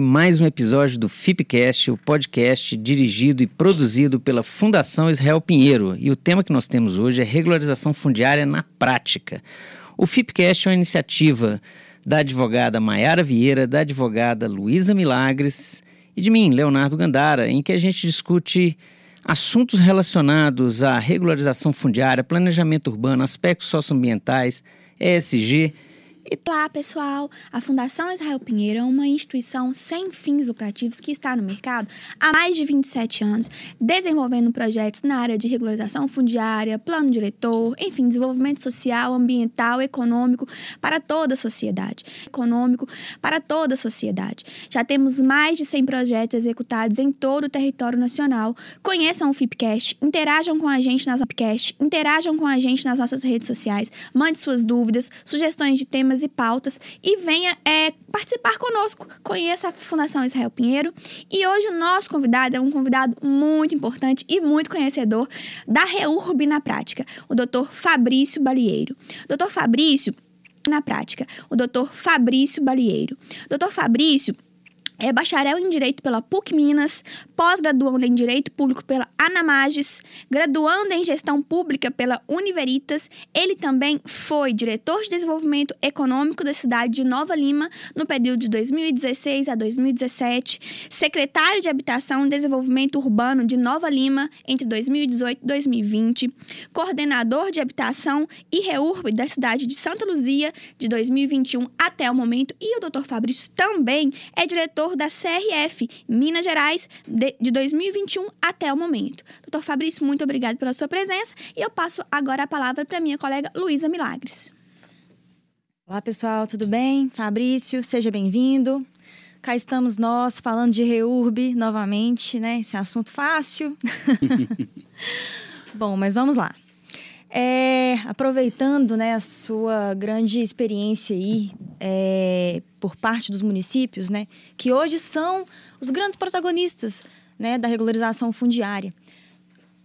mais um episódio do FIPcast, o podcast dirigido e produzido pela Fundação Israel Pinheiro. E o tema que nós temos hoje é regularização fundiária na prática. O FIPcast é uma iniciativa da advogada Maiara Vieira, da advogada Luísa Milagres e de mim, Leonardo Gandara, em que a gente discute assuntos relacionados à regularização fundiária, planejamento urbano, aspectos socioambientais, ESG Olá, pessoal! A Fundação Israel Pinheiro é uma instituição sem fins lucrativos que está no mercado há mais de 27 anos, desenvolvendo projetos na área de regularização fundiária, plano diretor, enfim, desenvolvimento social, ambiental, econômico para toda a sociedade. Econômico para toda a sociedade. Já temos mais de 100 projetos executados em todo o território nacional. Conheçam o FIPCast, interajam com a gente nas Fipcast, interajam com a gente nas nossas redes sociais, mande suas dúvidas, sugestões de temas e pautas e venha é, participar conosco. Conheça a Fundação Israel Pinheiro. E hoje o nosso convidado é um convidado muito importante e muito conhecedor da REURB na prática, o Dr. Fabrício Balieiro. Dr. Fabrício na prática, o Dr. Fabrício Balieiro. Dr. Fabrício é bacharel em Direito pela PUC Minas, pós-graduando em Direito Público pela Anamages, graduando em Gestão Pública pela Univeritas. Ele também foi diretor de Desenvolvimento Econômico da cidade de Nova Lima no período de 2016 a 2017, secretário de Habitação e Desenvolvimento Urbano de Nova Lima entre 2018 e 2020, coordenador de Habitação e Reurb da cidade de Santa Luzia de 2021 até o momento, e o Dr. Fabrício também é diretor da CRF Minas Gerais de, de 2021 até o momento. Doutor Fabrício, muito obrigado pela sua presença e eu passo agora a palavra para minha colega Luísa Milagres. Olá, pessoal, tudo bem? Fabrício, seja bem-vindo. Cá estamos nós falando de REURB novamente, né? Esse assunto fácil. Bom, mas vamos lá. É, aproveitando né, a sua grande experiência aí é, por parte dos municípios, né, que hoje são os grandes protagonistas né, da regularização fundiária.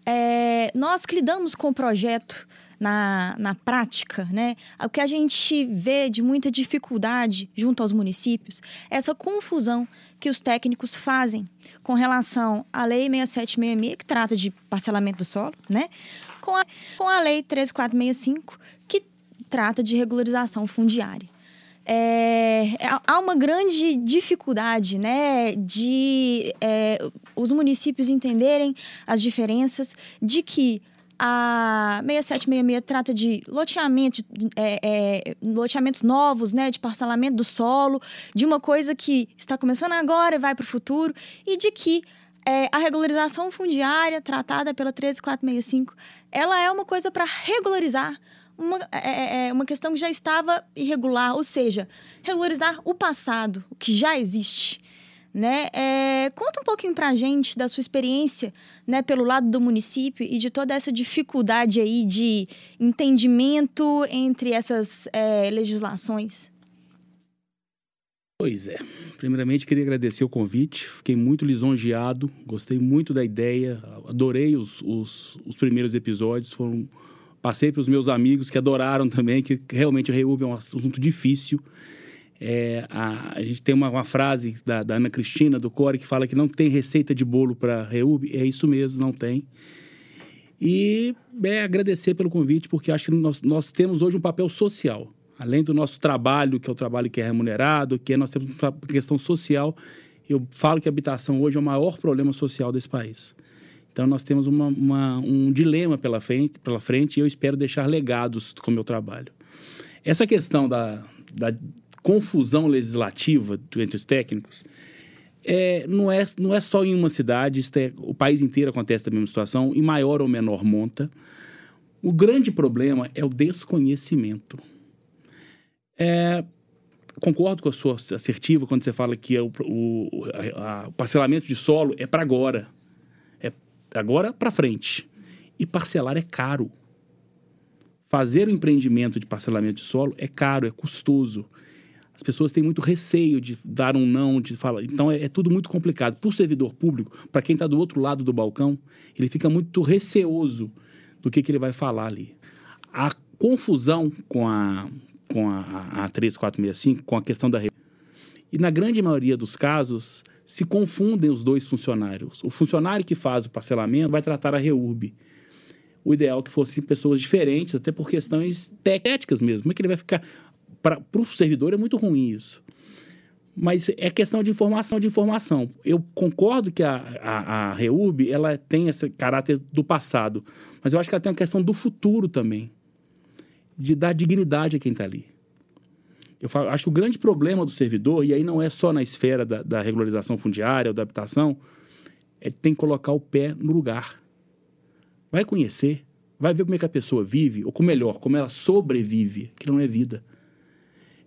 É, nós que lidamos com o projeto na, na prática, né, o que a gente vê de muita dificuldade junto aos municípios é essa confusão que os técnicos fazem com relação à Lei 6766, que trata de parcelamento do solo, né, com a, com a Lei 13465, que trata de regularização fundiária. É, é, há uma grande dificuldade né, de é, os municípios entenderem as diferenças de que a 6766 trata de loteamento, é, é, loteamentos novos, né, de parcelamento do solo, de uma coisa que está começando agora e vai para o futuro, e de que é, a regularização fundiária tratada pela 13465 ela é uma coisa para regularizar uma, é, é, é uma questão que já estava irregular, ou seja, regularizar o passado, o que já existe. Né? É, conta um pouquinho para a gente da sua experiência né, pelo lado do município e de toda essa dificuldade aí de entendimento entre essas é, legislações. Pois é. Primeiramente, queria agradecer o convite. Fiquei muito lisonjeado, gostei muito da ideia, adorei os, os, os primeiros episódios. Foram, passei para os meus amigos que adoraram também, que realmente o REUB é um assunto difícil. É, a, a, gente tem uma, uma frase da, da, Ana Cristina, do Core, que fala que não tem receita de bolo para REUB. É isso mesmo, não tem. E é, agradecer pelo convite, porque acho que nós, nós temos hoje um papel social além do nosso trabalho, que é o trabalho que é remunerado, que é, nós temos uma questão social. Eu falo que a habitação hoje é o maior problema social desse país. Então, nós temos uma, uma, um dilema pela frente, pela frente e eu espero deixar legados com o meu trabalho. Essa questão da, da confusão legislativa entre os técnicos é, não, é, não é só em uma cidade, é, o país inteiro acontece a mesma situação, em maior ou menor monta. O grande problema é o desconhecimento. É, concordo com a sua assertiva quando você fala que o, o, a, o parcelamento de solo é para agora. É agora para frente. E parcelar é caro. Fazer o empreendimento de parcelamento de solo é caro, é custoso. As pessoas têm muito receio de dar um não, de falar. Então é, é tudo muito complicado. Para o servidor público, para quem está do outro lado do balcão, ele fica muito receoso do que, que ele vai falar ali. A confusão com a, com a, a 3465, com a questão da E na grande maioria dos casos, se confundem os dois funcionários. O funcionário que faz o parcelamento vai tratar a REURB. O ideal é que fossem pessoas diferentes, até por questões técnicas mesmo. Como é que ele vai ficar. Para o servidor é muito ruim isso. Mas é questão de informação de informação. Eu concordo que a, a, a REURB ela tem esse caráter do passado, mas eu acho que ela tem uma questão do futuro também, de dar dignidade a quem está ali. Eu falo, acho que o grande problema do servidor, e aí não é só na esfera da, da regularização fundiária ou da habitação, é que tem que colocar o pé no lugar. Vai conhecer, vai ver como é que a pessoa vive, ou como melhor, como ela sobrevive, que não é vida.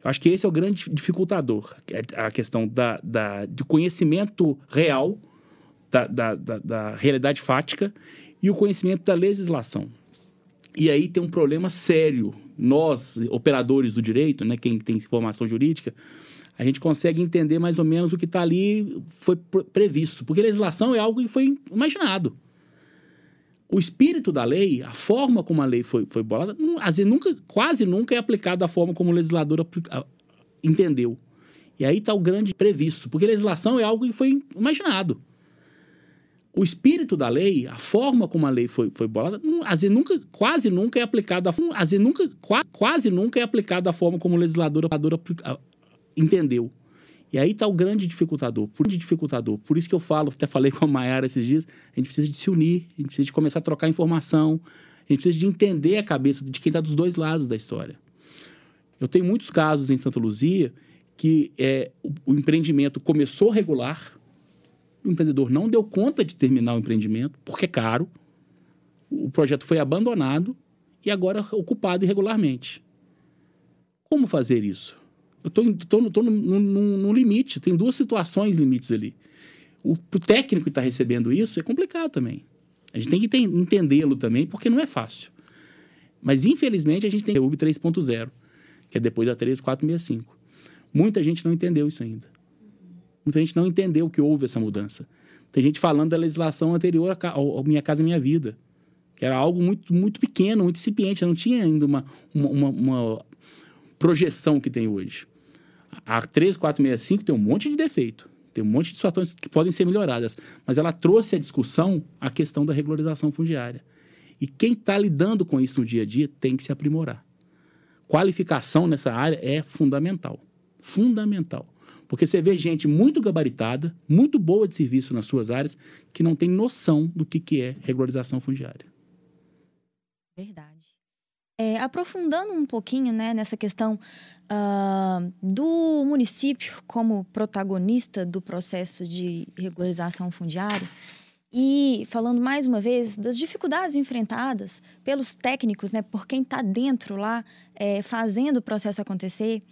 Eu acho que esse é o grande dificultador, é a questão da, da, do conhecimento real da, da, da, da realidade fática e o conhecimento da legislação. E aí tem um problema sério nós, operadores do direito, né, quem tem formação jurídica, a gente consegue entender mais ou menos o que está ali foi previsto. Porque legislação é algo que foi imaginado. O espírito da lei, a forma como a lei foi, foi bolada, às vezes nunca, quase nunca é aplicada da forma como o legislador entendeu. E aí está o grande previsto. Porque legislação é algo que foi imaginado o espírito da lei, a forma como a lei foi, foi bolada, às vezes nunca, quase nunca é aplicada, às vezes nunca, quase nunca é aplicada da forma como o legislador, entendeu. E aí está o grande dificultador, por dificultador. Por isso que eu falo, até falei com a Mayara esses dias, a gente precisa de se unir, a gente precisa de começar a trocar informação, a gente precisa de entender a cabeça de quem está dos dois lados da história. Eu tenho muitos casos em Santa Luzia que é, o, o empreendimento começou regular, o empreendedor não deu conta de terminar o empreendimento, porque é caro. O projeto foi abandonado e agora ocupado irregularmente. Como fazer isso? Eu estou no, limite, tem duas situações limites ali. O, o técnico que está recebendo isso é complicado também. A gente tem que entendê-lo também, porque não é fácil. Mas, infelizmente, a gente tem a UB 3.0, que é depois da 3465. Muita gente não entendeu isso ainda. Muita gente não entendeu que houve essa mudança. Tem gente falando da legislação anterior ao Minha Casa Minha Vida, que era algo muito, muito pequeno, muito incipiente, não tinha ainda uma, uma, uma, projeção que tem hoje. A 3465 tem um monte de defeito, tem um monte de situações que podem ser melhoradas, mas ela trouxe à discussão a questão da regularização fundiária. E quem está lidando com isso no dia a dia tem que se aprimorar. Qualificação nessa área é fundamental. Fundamental. Porque você vê gente muito gabaritada, muito boa de serviço nas suas áreas, que não tem noção do que, que é regularização fundiária. Verdade. É, aprofundando um pouquinho né, nessa questão uh, do município como protagonista do processo de regularização fundiária, e falando mais uma vez das dificuldades enfrentadas pelos técnicos, né, por quem está dentro lá é, fazendo o processo acontecer.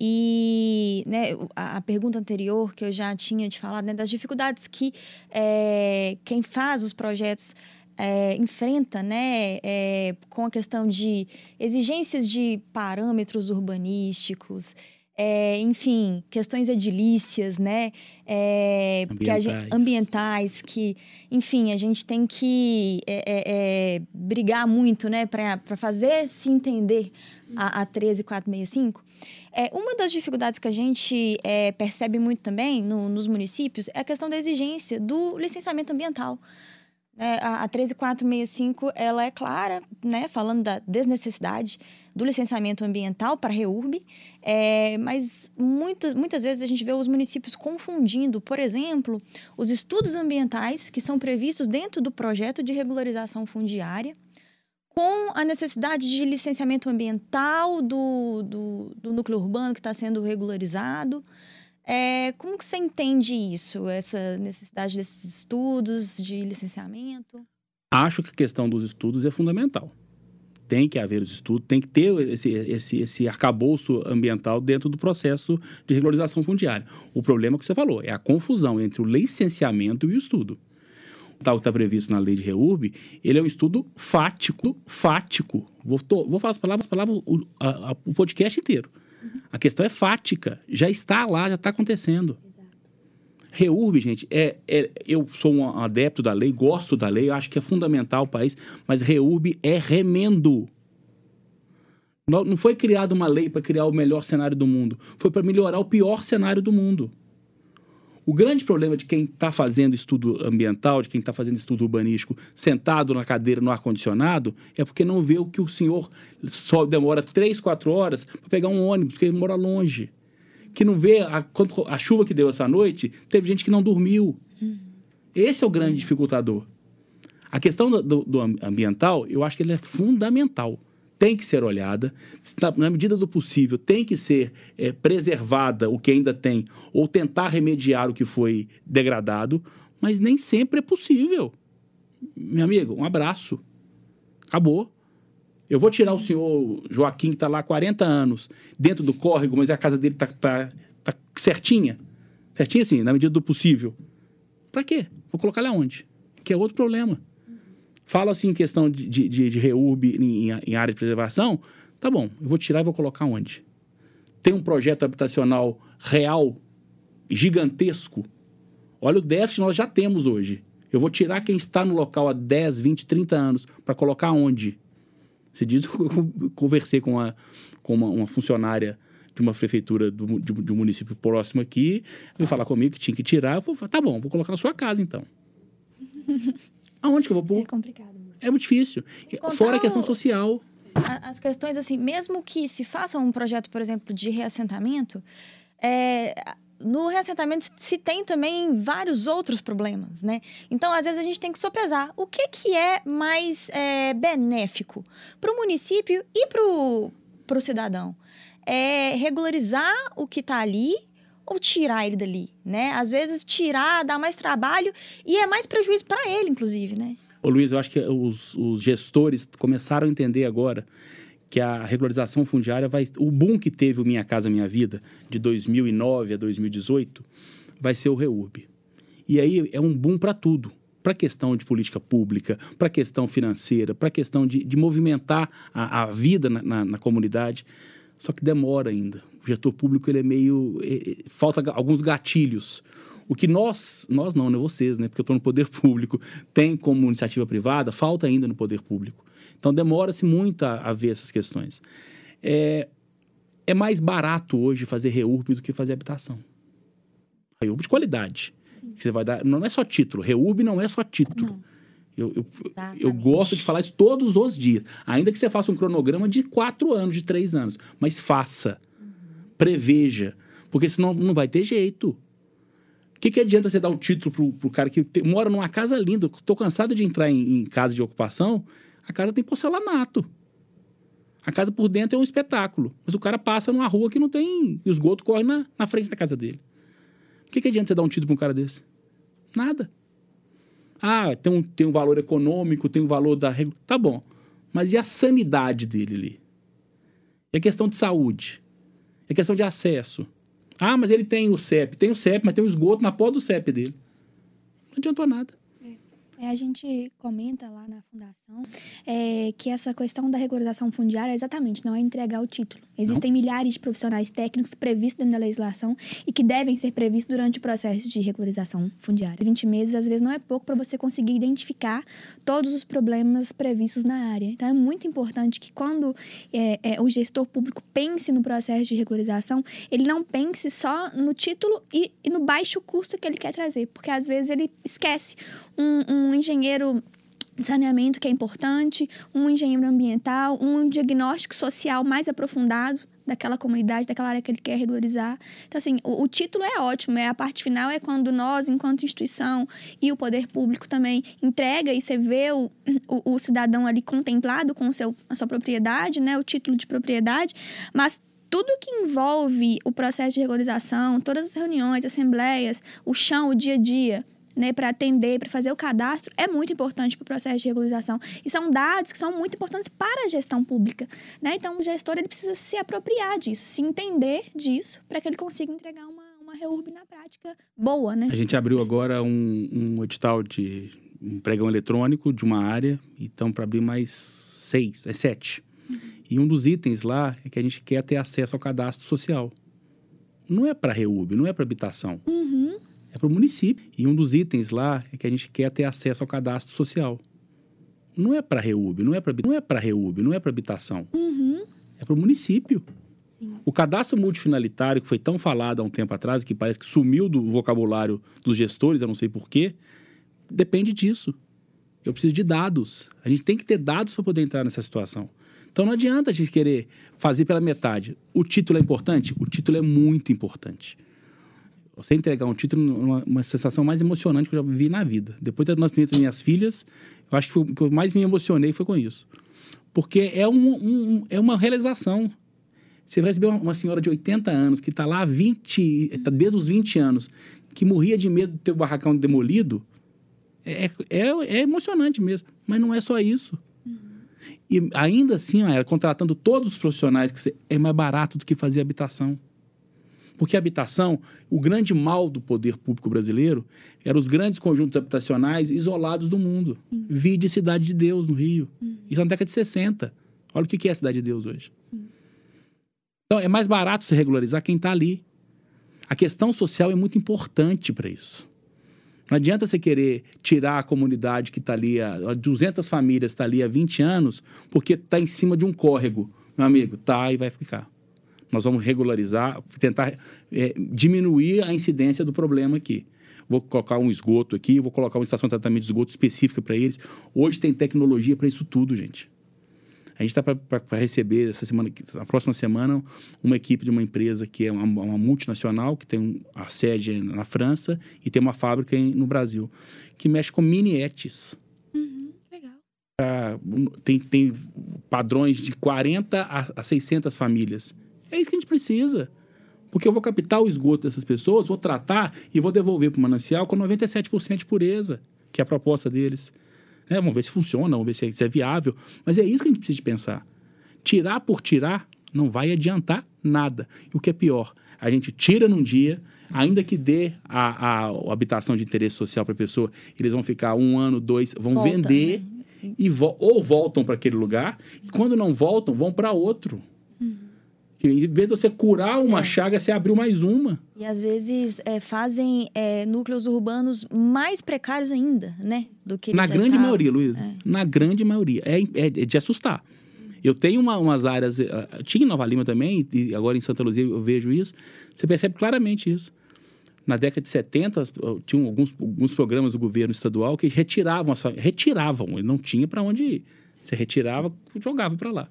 E né, a, pergunta anterior que eu já tinha te falado, né, das dificuldades que é, quem faz os projetos é, enfrenta, né, é, com a questão de exigências de parâmetros urbanísticos, é, enfim, questões edilícias, né? É, ambientais. Que gente, ambientais, que, enfim, a gente tem que é, é, é brigar muito, né, para fazer se entender a, a 13465. É, uma das dificuldades que a gente é, percebe muito também no, nos municípios é a questão da exigência do licenciamento ambiental. É, a, a 13465 ela é clara, né, falando da desnecessidade do licenciamento ambiental para a REURB, é, mas muito, muitas vezes a gente vê os municípios confundindo, por exemplo, os estudos ambientais que são previstos dentro do projeto de regularização fundiária com a necessidade de licenciamento ambiental do, do, do núcleo urbano que está sendo regularizado. É, como que você entende isso, essa necessidade desses estudos de licenciamento? Acho que a questão dos estudos é fundamental tem que haver os estudos, tem que ter esse, esse, esse arcabouço ambiental dentro do processo de regularização fundiária. O problema que você falou é a confusão entre o licenciamento e o estudo. Tal que está previsto na lei de REURB, ele é um estudo fático, fático. Vou, tô, vou falar as palavras, as palavras o, a, a, o podcast inteiro. A questão é fática, já está lá, já está acontecendo. REURB, gente, é, é, eu sou um adepto da lei, gosto da lei, acho que é fundamental o país, mas REURB é remendo. Não não foi criada uma lei para criar o melhor cenário do mundo. Foi para melhorar o pior cenário do mundo. O grande problema de quem está fazendo estudo ambiental, de quem está fazendo estudo urbanístico, sentado na cadeira no ar-condicionado, é porque não vê o que o senhor só demora três, quatro horas para pegar um ônibus, porque ele mora longe. Que não vê a, a chuva que deu essa noite, teve gente que não dormiu. Esse é o grande dificultador. A questão do, do- do am- ambiental, eu acho que ele é fundamental. Tem que ser olhada, na, medida do possível, tem que ser eh, preservada o que ainda tem, ou tentar remediar o que foi degradado, mas nem sempre é possível. Meu amigo, um abraço. Acabou. Eu vou tirar o senhor Joaquim, que está lá há 40 anos, dentro do córrego, mas a casa dele está tá, tá certinha. Certinha, assim, na medida do possível. Para quê? Vou colocar lá onde? Que é outro problema. Fala assim em questão de, de, de, em, em área de preservação. Tá bom, eu vou tirar e vou colocar onde? Tem um projeto habitacional real, gigantesco. Olha o déficit nós já temos hoje. Eu vou tirar quem está no local há 10, 20, 30 anos para colocar onde? Você diz, eu conversei com, uma, com uma, uma funcionária de uma prefeitura do, de, de um município próximo aqui, veio falar comigo que tinha que tirar. Eu falei, tá bom, vou colocar na sua casa então. Aonde que eu vou É pôr? complicado. É muito difícil. Fora a questão social. As questões, assim, mesmo que se faça um projeto, por exemplo, de reassentamento, é, no reassentamento se tem também vários outros problemas, né? Então, às vezes, a gente tem que sopesar o que, que é mais é, benéfico para o município e para o cidadão. É regularizar o que está ali tirar ele dali, né? Às vezes, tirar dá mais trabalho e é mais prejuízo para ele, inclusive, né? Ô Luiz, eu acho que os, os gestores começaram a entender agora que a regularização fundiária vai. O boom que teve o Minha Casa Minha Vida, de 2009 a 2018, vai ser o REURB. E aí é um boom para tudo. Para questão de política pública, para questão financeira, para questão de, de movimentar a, a vida na, na- na comunidade. Só que demora ainda. O gestor público ele é meio. eh, falta alguns gatilhos. O que nós, nós não, né? Vocês, né? Porque eu estou no poder público, tem como iniciativa privada, falta ainda no poder público. Então demora-se muito a, a ver essas questões. É, é mais barato hoje fazer reurb do que fazer habitação. Reurb de qualidade. Você vai dar, não é só título. Reurb não é só título. Eu, eu, eu Exatamente. gosto de falar isso todos os dias. Ainda que você faça um cronograma de quatro anos, de três anos. Mas faça. Preveja. Porque senão não vai ter jeito. O que, que adianta você dar um título pro, pro cara que te- mora numa casa linda? Tô cansado de entrar em, em casa de ocupação. A casa tem porcelanato. A casa por dentro é um espetáculo. Mas o cara passa numa rua que não tem. E o esgoto corre na, na frente da casa dele. O que, que adianta você dar um título para um cara desse? Nada. Ah, tem um, tem um valor econômico, tem um valor da. Tá bom. Mas e a sanidade dele ali? E a questão de saúde? A questão de acesso? Ah, mas ele tem o CEP. Tem o CEP, mas tem o esgoto na porta do CEP dele. Não adiantou nada. É, a gente comenta lá na fundação é, que essa questão da regularização fundiária exatamente não é entregar o título. Existem milhares de profissionais técnicos previstos dentro da legislação e que devem ser previstos durante o processo de regularização fundiária. 20 meses, às vezes, não é pouco para você conseguir identificar todos os problemas previstos na área. Então, é muito importante que quando é, é, o gestor público pense no processo de regularização, ele não pense só no título e, e no baixo custo que ele quer trazer, porque às vezes ele esquece um, um engenheiro de saneamento que é importante, um engenheiro ambiental, um diagnóstico social mais aprofundado daquela comunidade, daquela área que ele quer regularizar. Então, assim, o, o título é ótimo, é a parte final é quando nós, enquanto instituição e o poder público também entrega e você vê o, o, o cidadão ali contemplado com o seu, a sua propriedade, né, o título de propriedade, mas tudo que envolve o processo de regularização, todas as reuniões, assembleias, o chão, o dia a dia, né, para atender, para fazer o cadastro, é muito importante para o processo de regularização. E são dados que são muito importantes para a gestão pública. Né? Então, o gestor ele precisa se apropriar disso, se entender disso, para que ele consiga entregar uma, uma reurb na prática boa. Né? A gente abriu agora um, um edital de um pregão eletrônico de uma área, então para abrir mais seis, é sete. E um dos itens lá é que a gente quer ter acesso ao cadastro social. Não é para reúbe, não é para habitação. Uhum. Para o município. E um dos itens lá é que a gente quer ter acesso ao cadastro social. Não é para reúbe, não é para não é para reúbe, não é para habitação. Uhum. é para o município. O cadastro multifinalitário, que foi tão falado há um tempo atrás, que parece que sumiu do vocabulário dos gestores, eu não sei porquê, depende disso. Eu preciso de dados. A gente tem que ter dados para poder entrar nessa situação. Então não adianta a gente querer fazer pela metade. O título é importante? O título é muito importante. Você entregar um título é uma, uma sensação mais emocionante que eu já vivi na vida. Depois do nascimento das minhas filhas, eu acho que o que eu mais me emocionei foi com isso. Porque é, um, um, é uma realização. Você vai receber uma, uma senhora de 80 anos que está lá há 20, tá desde os 20 anos, que morria de medo de ter o barracão demolido. É, é, é emocionante mesmo. Mas não é só isso. E ainda assim, era contratando todos os profissionais, que é mais barato do que fazer habitação. Porque a habitação, o grande mal do poder público brasileiro, eram os grandes conjuntos habitacionais isolados do mundo. Sim. Vide Cidade de Deus, no Rio. Hum. Isso é na década de 60. Olha o que é a Cidade de Deus hoje. Então, é mais barato se regularizar quem está ali. A questão social é muito importante para isso. Não adianta você querer tirar a comunidade que está ali, a 200 famílias está ali há 20 anos, porque está em cima de um córrego. Meu amigo, tá e vai ficar. Nós vamos regularizar, tentar é, diminuir a incidência do problema aqui. Vou colocar um esgoto aqui, vou colocar uma estação de tratamento de esgoto específica para eles. Hoje tem tecnologia para isso tudo, gente. A gente está para receber essa semana, na próxima semana, uma equipe de uma empresa que é uma, uma multinacional, que tem a sede na França e tem uma fábrica em, no Brasil, que mexe com mini etes. Uhum, legal. tem, tem padrões de 40 a, a 600 famílias. É isso que a gente precisa. Porque eu vou captar o esgoto dessas pessoas, vou tratar e vou devolver para o manancial com 97% de pureza, que é a proposta deles. É, vamos ver se funciona, vamos ver se é, se é viável. Mas é isso que a gente precisa de pensar. Tirar por tirar não vai adiantar nada. E o que é pior, a gente tira num dia, ainda que dê a, a, habitação de interesse social para a pessoa, eles vão ficar um ano, dois, vão Volta, vender né? e vo ou voltam para aquele lugar, e quando não voltam, vão para outro. Em vez de você curar uma é. chaga, você abriu mais uma. E às vezes é, fazem é, núcleos urbanos mais precários ainda, né? Do que Na grande estavam. maioria, Luiz. É. Na grande maioria. É, é, de assustar. Eu tenho uma, umas áreas. Uh, tinha em Nova Lima também, e agora em Santa Luzia eu vejo isso. Você percebe claramente isso. Na década de 70, tinham alguns, alguns programas do governo estadual que retiravam, retiravam, ele não tinha para onde ir. Você retirava, jogava para lá.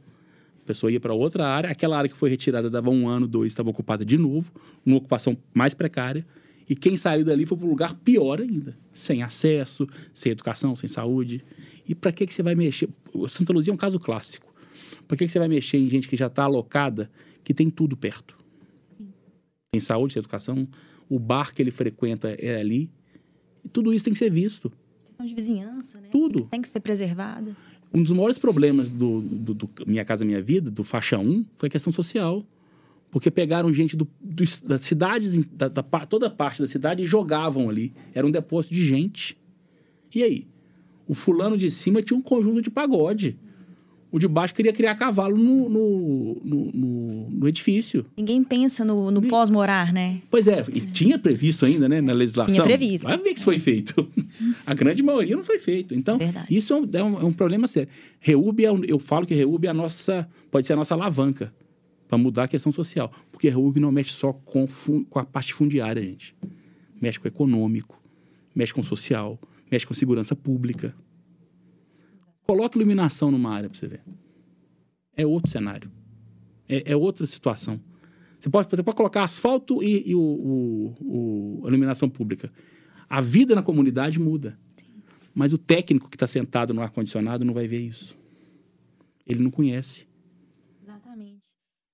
A pessoa ia para outra área, aquela área que foi retirada dava um ano, dois, estava ocupada de novo, uma ocupação mais precária. E quem saiu dali foi para um lugar pior ainda, sem acesso, sem educação, sem saúde. E para que, que você vai mexer? Santa Luzia é um caso clássico. Para que, que você vai mexer em gente que já está alocada, que tem tudo perto? Sim. Tem saúde, tem educação, o bar que ele frequenta é ali. E tudo isso tem que ser visto. Questão de vizinhança, né? Tudo. Tem que ser preservada. Um dos maiores problemas do, do, do, Minha Casa Minha Vida, do faixa 1, foi a questão social. Porque pegaram gente do, do das cidades, da, da, toda parte da cidade e jogavam ali. Era um depósito de gente. E aí? O fulano de cima tinha um conjunto de pagode. O de baixo queria criar cavalo no, no, no, no edifício. Ninguém pensa no, no pós-morar, né? Pois é, e tinha previsto ainda, né, na legislação. Tinha previsto. Vai ver que isso foi feito. A grande maioria não foi feito. Então, Verdade. isso é um, é, um, é um, problema sério. Reúbe, é eu falo que Reúbe é a nossa, pode ser a nossa alavanca para mudar a questão social. Porque Reúbe não mexe só com, com a parte fundiária, gente. Mexe com o econômico, mexe com o social, mexe com segurança pública. Coloca iluminação numa área para você ver. É outro cenário. É, é, outra situação. Você pode, você pode colocar asfalto e, e o, o, o, iluminação pública. A vida na comunidade muda. Sim. Mas o técnico que está sentado no ar-condicionado não vai ver isso. Ele não conhece. Exatamente.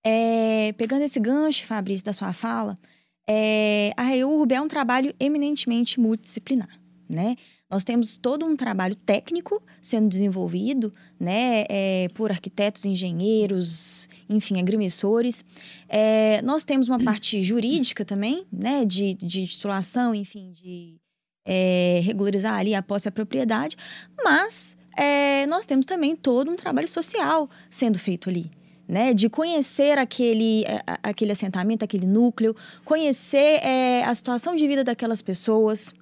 É, pegando esse gancho, Fabrício, da sua fala, é, a REURB é um trabalho eminentemente multidisciplinar, né? Nós temos todo um trabalho técnico sendo desenvolvido, né, é, por arquitetos, engenheiros, enfim, agrimensores. É, nós temos uma parte jurídica também, né, de, de titulação, enfim, de é, regularizar ali a posse e a propriedade, mas é, nós temos também todo um trabalho social sendo feito ali. Né, de conhecer aquele, é, aquele assentamento, aquele núcleo, conhecer é, a situação de vida daquelas pessoas,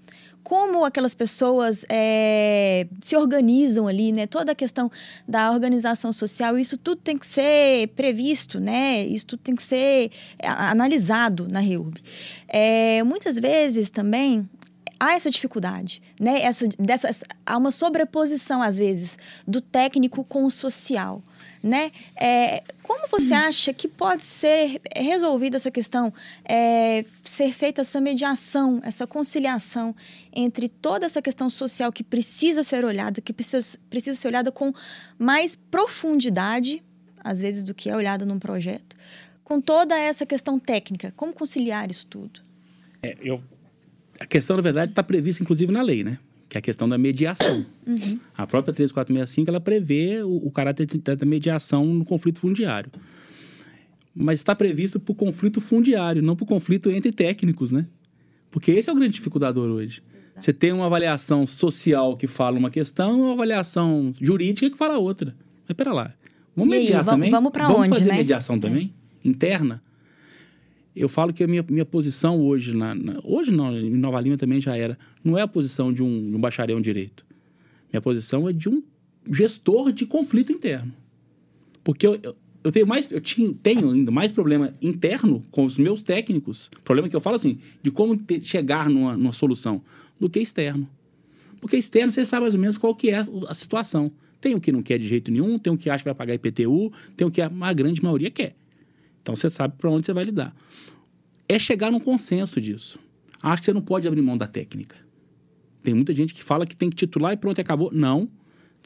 como aquelas pessoas é, se organizam ali, né? Toda a questão da organização social, isso tudo tem que ser previsto, né? Isso tudo tem que ser é, analisado na REURB. É, muitas vezes também há essa dificuldade, né? Essa, dessa, há uma sobreposição, às vezes, do técnico com o social né? É, como você hum. acha que pode ser resolvida essa questão, é, ser feita essa mediação, essa conciliação entre toda essa questão social que precisa ser olhada, que precisa, precisa ser olhada com mais profundidade, às vezes, do que é olhada num projeto, com toda essa questão técnica? Como conciliar isso tudo? É, eu, a questão, na verdade, está prevista, inclusive, na lei, né? Que é a questão da mediação. Uhum. A própria 3465 ela prevê o, o caráter da mediação no conflito fundiário. Mas está previsto para o conflito fundiário, não para o conflito entre técnicos, né? Porque esse é o grande dificultador hoje. Você tem uma avaliação social que fala uma questão uma avaliação jurídica que fala outra. Mas pera lá. Vamos mediar aí, também? Vamos para onde, fazer né? mediação também? É. Interna? Eu falo que a minha, minha posição hoje, na, na, hoje não, em Nova Lima também já era, não é a posição de um, de um bacharel em direito. Minha posição é de um gestor de conflito interno. Porque eu, eu, eu tenho mais, eu tinha, tenho ainda mais problema interno com os meus técnicos, problema que eu falo assim, de como ter, chegar numa, numa solução, do que externo. Porque externo você sabe mais ou menos qual que é a situação. Tem o que não quer de jeito nenhum, tem o que acha que vai pagar IPTU, tem o que a, a grande maioria quer. Então você sabe para onde você vai lidar. É chegar num consenso disso. Acho que você não pode abrir mão da técnica. Tem muita gente que fala que tem que titular e pronto, acabou. Não.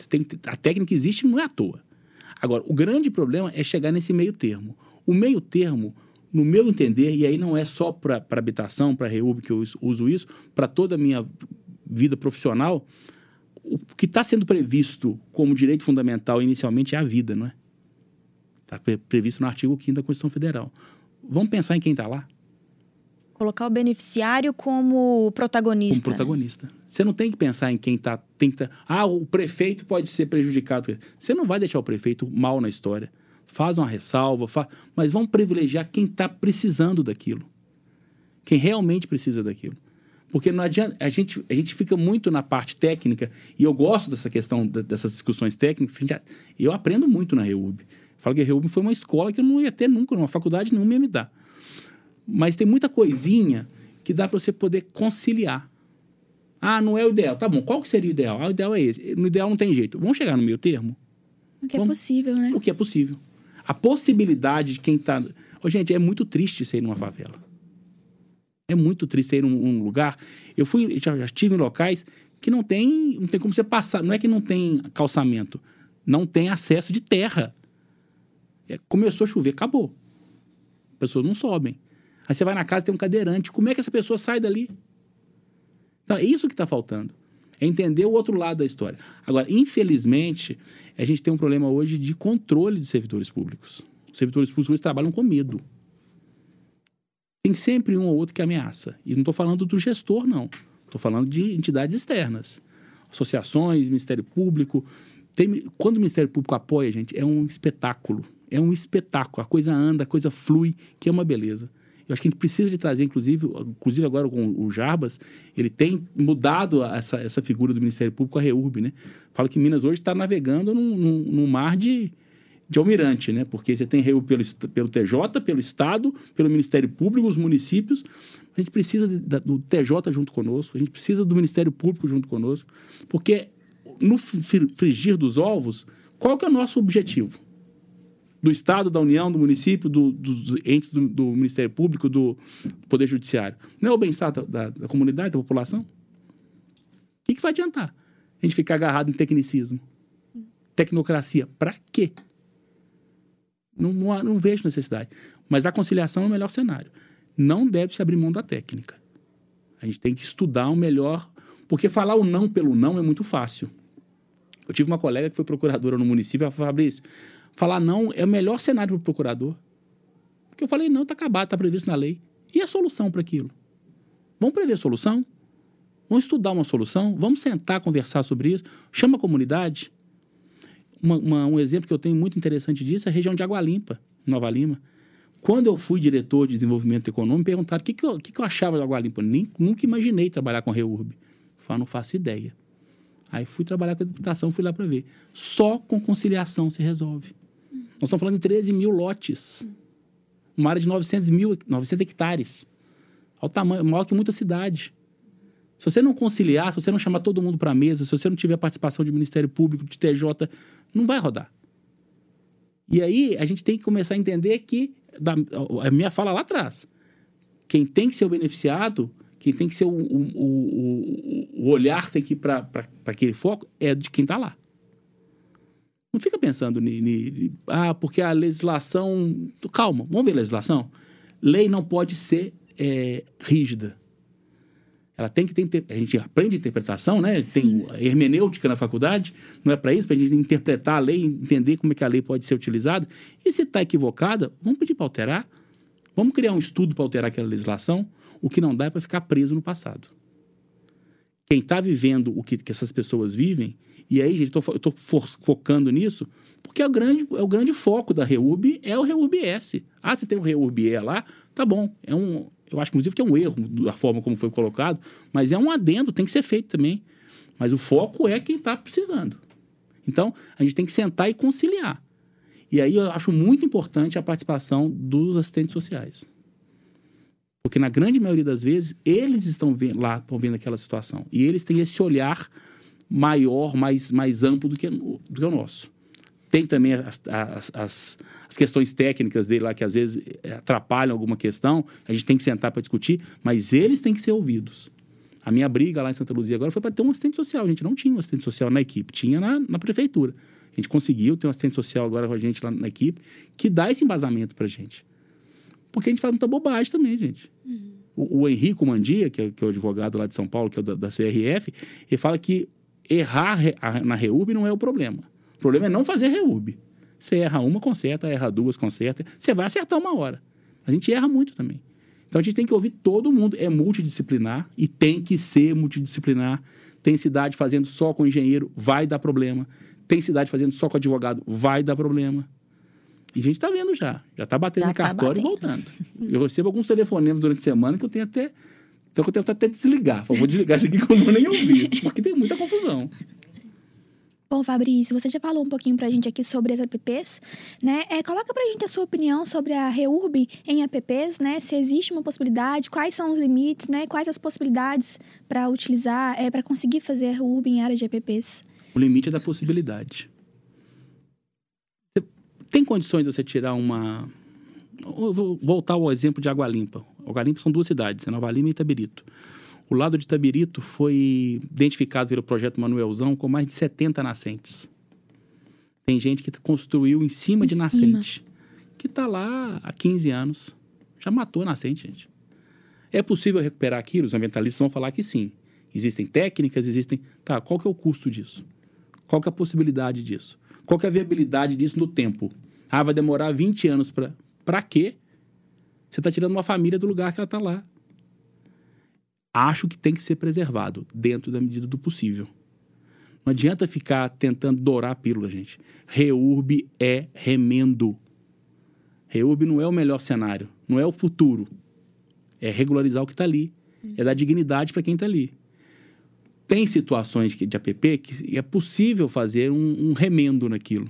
Tem, a técnica existe não é à toa. Agora, o grande problema é chegar nesse meio termo. O meio termo, no meu entender, e aí não é só para habitação, para REUB que eu uso isso, para toda a minha vida profissional, o que está sendo previsto como direito fundamental inicialmente é a vida, não é? Está previsto no artigo 5 da Constituição Federal. Vamos pensar em quem está lá? Colocar o beneficiário como protagonista. Como protagonista. Né? Você não tem que pensar em quem está. Tá, ah, o prefeito pode ser prejudicado. Você não vai deixar o prefeito mal na história. Faz uma ressalva, faz, mas vamos privilegiar quem está precisando daquilo. Quem realmente precisa daquilo. Porque não adianta, a gente, a gente fica muito na parte técnica, e eu gosto dessa questão, dessas discussões técnicas, eu aprendo muito na REUB. Falo que a REUB foi uma escola que eu não ia ter nunca, uma faculdade nenhuma ia me dar. Mas tem muita coisinha que dá para você poder conciliar. Ah, não é o ideal. Tá bom, qual que seria o ideal? Ah, o ideal é esse. No ideal não tem jeito. Vamos chegar no meio termo? O que é Vamos... é possível, né? O que é possível. A possibilidade de quem está... Oh, gente, é muito triste ser numa favela. É muito triste ir num, num lugar... Eu fui, já, já estive em locais que não tem, não tem como você passar. Não é que não tem calçamento. Não tem acesso de terra. É, começou a chover, acabou. As pessoas não sobem. Aí você vai na casa tem um cadeirante. Como é que essa pessoa sai dali? Então, é isso que está faltando. É entender o outro lado da história. Agora, infelizmente, a gente tem um problema hoje de controle de servidores públicos. Os servidores públicos hoje trabalham com medo. Tem sempre um ou outro que ameaça. E não estou falando do gestor, não. Estou falando de entidades externas. Associações, Ministério Público. Tem, quando o Ministério Público apoia, gente, é um espetáculo é um espetáculo. A coisa anda, a coisa flui, que é uma beleza. Eu acho que a gente precisa de trazer, inclusive, inclusive agora com o Jarbas, ele tem mudado essa, essa figura do Ministério Público a REURB, né? Fala que Minas hoje está navegando num, num, num, mar de, de almirante, né? Porque você tem REURB pelo, pelo TJ, pelo Estado, pelo Ministério Público, os municípios. A gente precisa de, do TJ junto conosco, a gente precisa do Ministério Público junto conosco, porque no frigir dos ovos, qual que é o nosso objetivo? do Estado, da União, do município, do, dos entes do, do, Ministério Público, do Poder Judiciário. Não é o bem-estar da, da, da, comunidade, da população? O que, que vai adiantar? A gente ficar agarrado em tecnicismo. Tecnocracia. Para quê? Não, não, não, vejo necessidade. Mas a conciliação é o melhor cenário. Não deve se abrir mão da técnica. A gente tem que estudar o melhor. Porque falar o não pelo não é muito fácil. Eu tive uma colega que foi procuradora no município, ela falou, Fabrício, Falar não é o melhor cenário para o procurador. Porque eu falei, não, está acabado, está previsto na lei. E a solução para aquilo? Vamos prever solução? Vamos estudar uma solução? Vamos sentar, conversar sobre isso? Chama a comunidade. Uma, uma, um exemplo que eu tenho muito interessante disso é a região de Água Limpa, Nova Lima. Quando eu fui diretor de desenvolvimento econômico, me perguntaram o que, que, eu, que, que eu achava de Água Limpa. Nem, nunca imaginei trabalhar com REURB. Falei, não faço ideia. Aí fui trabalhar com a habitação, fui lá para ver. Só com conciliação se resolve. Nós estamos falando de 13 mil lotes. Uma área de 900, mil, 900 hectares. Ao tamanho, maior que muita cidade. Se você não conciliar, se você não chamar todo mundo para a mesa, se você não tiver participação de Ministério Público, de TJ, não vai rodar. E aí a gente tem que começar a entender que, da, a minha fala lá atrás, quem tem que ser o beneficiado, quem tem que ser o, o, o, o olhar tem que ir para aquele foco, é de quem está lá. Não fica pensando ni, ni, ah, porque a legislação. Calma, vamos ver a legislação. Lei não pode ser é, rígida. Ela tem que ter. A gente aprende interpretação, né? Tem hermenêutica na faculdade, não é para isso, para a gente interpretar a lei, entender como é que a lei pode ser utilizada. E se está equivocada, vamos pedir para alterar. Vamos criar um estudo para alterar aquela legislação. O que não dá é para ficar preso no passado. Quem está vivendo o que, que essas pessoas vivem e aí, gente, eu estou focando nisso, porque é o, grande, é o grande foco da REURB, é o REURB S. Ah, você tem o REURB E lá, tá bom. É um, eu acho, inclusive, que é um erro da forma como foi colocado, mas é um adendo, tem que ser feito também. Mas o foco é quem está precisando. Então, a gente tem que sentar e conciliar. E aí eu acho muito importante a participação dos assistentes sociais. Porque na grande maioria das vezes, eles estão vendo, lá, estão vendo aquela situação. E eles têm esse olhar maior, mais, mais amplo do que, do que o nosso. Tem também as, as, as, as, questões técnicas dele lá, que às vezes eh, atrapalham alguma questão, a gente tem que sentar para discutir, mas eles têm que ser ouvidos. A minha briga lá em Santa Luzia agora foi para ter um assistente social. A gente não tinha um assistente social na equipe, tinha na, na prefeitura. A gente conseguiu ter um assistente social agora com a gente lá na equipe, que dá esse embasamento para a gente. Porque a gente faz muita bobagem também, gente. Uhum. O, o Henrico Mandia, que é, que é, o advogado lá de São Paulo, que é da, da CRF, ele fala que errar na reúbe não é o problema. O problema é não fazer reúbe. Você erra uma, conserta, erra duas, conserta. Você vai acertar uma hora. A gente erra muito também. Então a gente tem que ouvir todo mundo. É multidisciplinar e tem que ser multidisciplinar. Tem cidade fazendo só com engenheiro, vai dar problema. Tem cidade fazendo só com advogado, vai dar problema. E a gente está vendo já. Já está batendo já em tá cartório batendo. e voltando. Eu recebo alguns telefonemas durante a semana que eu tenho até então eu tenho até desligar. Vou desligar isso aqui que eu não vou nem ouvir. Porque tem muita confusão. Bom, Fabrício, você já falou um pouquinho pra gente aqui sobre as apps, né? É, coloca pra gente a sua opinião sobre a REURB em apps, né? Se existe uma possibilidade, quais são os limites, né? Quais as possibilidades para utilizar, é, para conseguir fazer a REURB em área de apps? O limite é da possibilidade. Tem condições de você tirar uma... Eu vou voltar ao exemplo de Água Limpa. Água Limpa são duas cidades, é Nova Lima e Itabirito. O lado de Itabirito foi identificado pelo projeto Manuelzão com mais de 70 nascentes. Tem gente que construiu em cima em de nascente, que está lá há 15 anos. Já matou a nascente, gente. É possível recuperar aquilo? Os ambientalistas vão falar que sim. Existem técnicas, existem. Tá, qual que é o custo disso? Qual que é a possibilidade disso? Qual é a viabilidade disso no tempo? Ah, vai demorar 20 anos para. Para quê? Você está tirando uma família do lugar que ela está lá. Acho que tem que ser preservado dentro da medida do possível. Não adianta ficar tentando dourar a pílula, gente. Reurb é remendo. Reurb não é o melhor cenário, não é o futuro. É regularizar o que está ali. É dar dignidade para quem está ali. Tem situações de app que é possível fazer um, um remendo naquilo.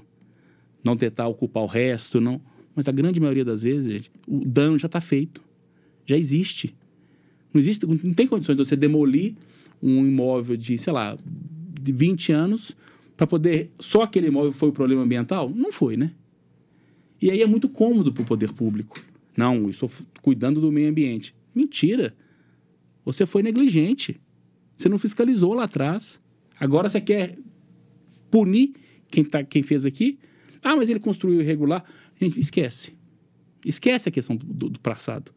Não tentar ocupar o resto, não. Mas a grande maioria das vezes, gente, o dano já está feito. Já existe. Não existe, não tem condições de você demolir um imóvel de, sei lá, de 20 anos para poder. Só aquele imóvel foi o problema ambiental? Não foi, né? E aí é muito cômodo para o poder público. Não, estou cuidando do meio ambiente. Mentira. Você foi negligente. Você não fiscalizou lá atrás. Agora você quer punir quem, tá, quem fez aqui? Ah, mas ele construiu irregular. Gente, esquece. Esquece a questão do, do, do passado.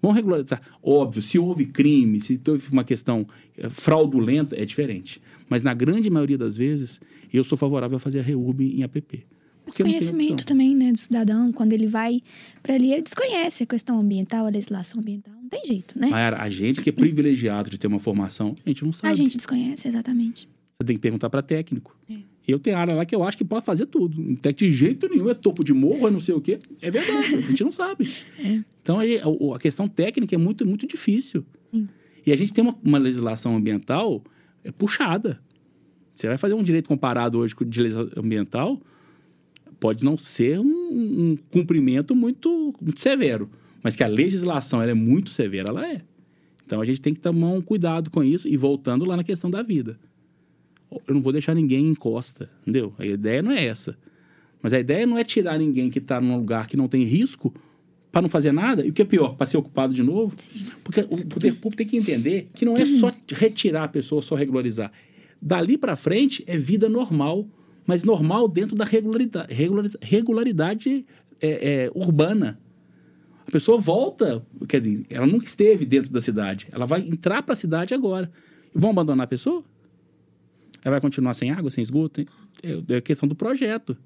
Vamos regularizar. Óbvio, se houve crime, se houve uma questão eh, fraudulenta, é diferente. Mas na grande maioria das vezes, eu sou favorável a fazer a REURB em app. Porque conhecimento também, né, do cidadão, quando ele vai para ali, ele desconhece a questão ambiental, a legislação ambiental. Não tem jeito, né? Mas a gente que é privilegiado de ter uma formação, a gente não sabe. A gente desconhece, exatamente. Você tem que perguntar para técnico. É. Eu tenho área lá que eu acho que pode fazer tudo. Não tem de jeito nenhum, é topo de morro, é não sei o quê. É verdade, a gente não sabe. É. Então a, questão técnica é muito, muito difícil. Sim. E a gente tem uma, uma legislação ambiental é puxada. Você vai fazer um direito comparado hoje com o direito ambiental, pode não ser um, um cumprimento muito, muito severo, mas que a legislação ela é muito severa, ela é. Então a gente tem que tomar um cuidado com isso e voltando lá na questão da vida. Eu não vou deixar ninguém em costa, entendeu? A ideia não é essa. Mas a ideia não é tirar ninguém que está num lugar que não tem risco para não fazer nada, e o que é pior, para ser ocupado de novo. Sim. Porque o poder público tem que entender que não é só retirar a pessoa, só regularizar. Dali para frente é vida normal, mas normal dentro da regularidade, regularidade é, é, urbana. A pessoa volta, quer dizer, ela nunca esteve dentro da cidade, ela vai entrar para a cidade agora. Vão abandonar a pessoa? Ela vai continuar sem água, sem esgoto? É, é questão do projeto.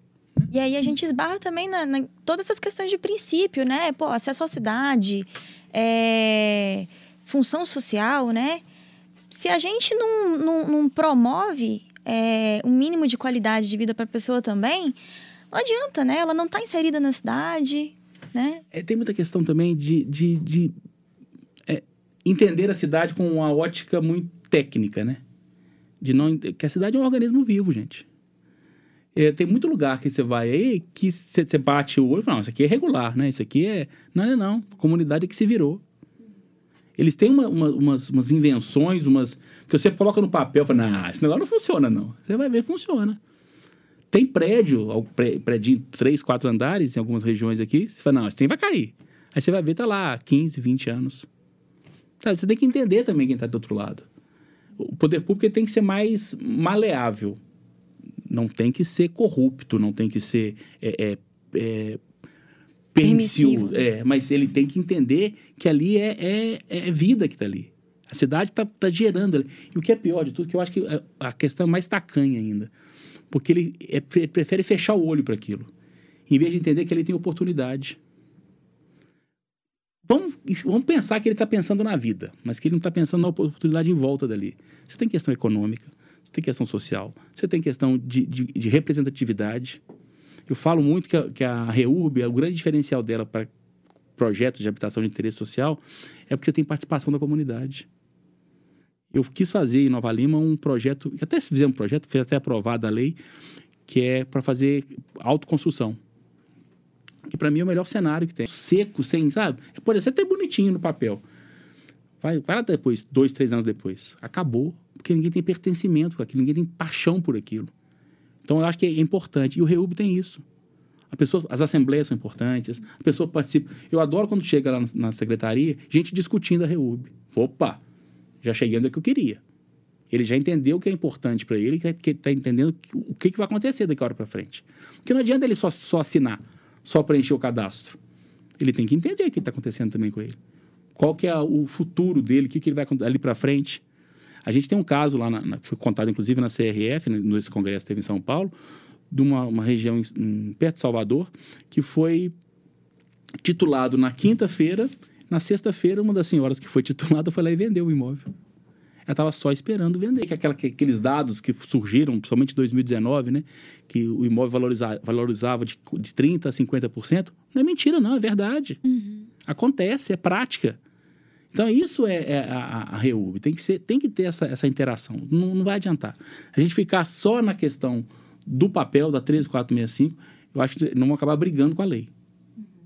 E aí a gente esbarra também na, na, todas essas questões de princípio, né? Pô, acesso à cidade, é, função social, né? Se a gente não, não, não promove é, um mínimo de qualidade de vida para a pessoa também, não adianta, né? Ela não está inserida na cidade, né? É, tem muita questão também de, de, de é, entender a cidade com uma ótica muito técnica, né? De não, que a cidade é um organismo vivo, gente. É, tem muito lugar que você vai aí que você bate o olho e fala, não, isso aqui é regular, né? Isso aqui é... Não, não, não. A comunidade é que se virou. Eles têm uma, uma, umas, umas invenções, umas... Que você coloca no papel e fala, não, esse negócio não funciona, não. Você vai ver, funciona. Tem prédio, prédio três, quatro andares em algumas regiões aqui. Você fala, não, esse trem vai cair. Aí você vai ver, tá lá, 15, 20 anos. Sabe, você tem que entender também quem está do outro lado. O poder público tem que ser mais maleável não tem que ser corrupto, não tem que ser é, é, é, permissivo. É, mas ele tem que entender que ali é, é, é vida que está ali. A cidade está tá gerando ali. E o que é pior de tudo, que eu acho que a questão é mais tacanha ainda. Porque ele, é, prefere fechar o olho para aquilo. Em vez de entender que ele tem oportunidade. Vamos, vamos pensar que ele está pensando na vida, mas que ele não está pensando na oportunidade em volta dali. Você tem questão econômica, você tem questão social, você tem questão de, de, de representatividade. Eu falo muito que a, que a REURB, o grande diferencial dela para projetos de habitação de interesse social é porque tem participação da comunidade. Eu quis fazer em Nova Lima um projeto, que até fizemos um projeto, foi até aprovada a lei, que é para fazer autoconstrução. Que para mim é o melhor cenário que tem. Seco, sem, sabe? Pode ser até bonitinho no papel. Vai, vai lá depois, dois, três anos depois. Acabou porque ninguém tem pertencimento com aquilo, ninguém tem paixão por aquilo. Então, eu acho que é importante. E o REUB tem isso. A pessoa, as assembleias são importantes, a pessoa participa. Eu adoro quando chega lá na secretaria, gente discutindo a REUB. Opa, já cheguei onde é que eu queria. Ele já entendeu o que é importante para ele, que está entendendo o que, que vai acontecer daqui a hora para frente. Porque não adianta ele só, só assinar, só preencher o cadastro. Ele tem que entender o que está acontecendo também com ele. Qual que é o futuro dele, o que, que ele vai ali para frente. A gente tem um caso lá, na, na, foi contado inclusive na CRF, né, nesse congresso que teve em São Paulo, de uma, uma região em, em, perto de Salvador, que foi titulado na quinta-feira. Na sexta-feira, uma das senhoras que foi titulada foi lá e vendeu o imóvel. Ela estava só esperando vender. Que aquela, que, aqueles dados que surgiram, principalmente em 2019, né? Que o imóvel valoriza, valorizava de, de 30% a 50%. Não é mentira, não, é verdade. Uhum. Acontece, é prática. Então, isso é, é a, a REUB. Tem que, ser, tem que ter essa, essa interação. Não, não vai adiantar. A gente ficar só na questão do papel da 13465, eu acho que não vão acabar brigando com a lei.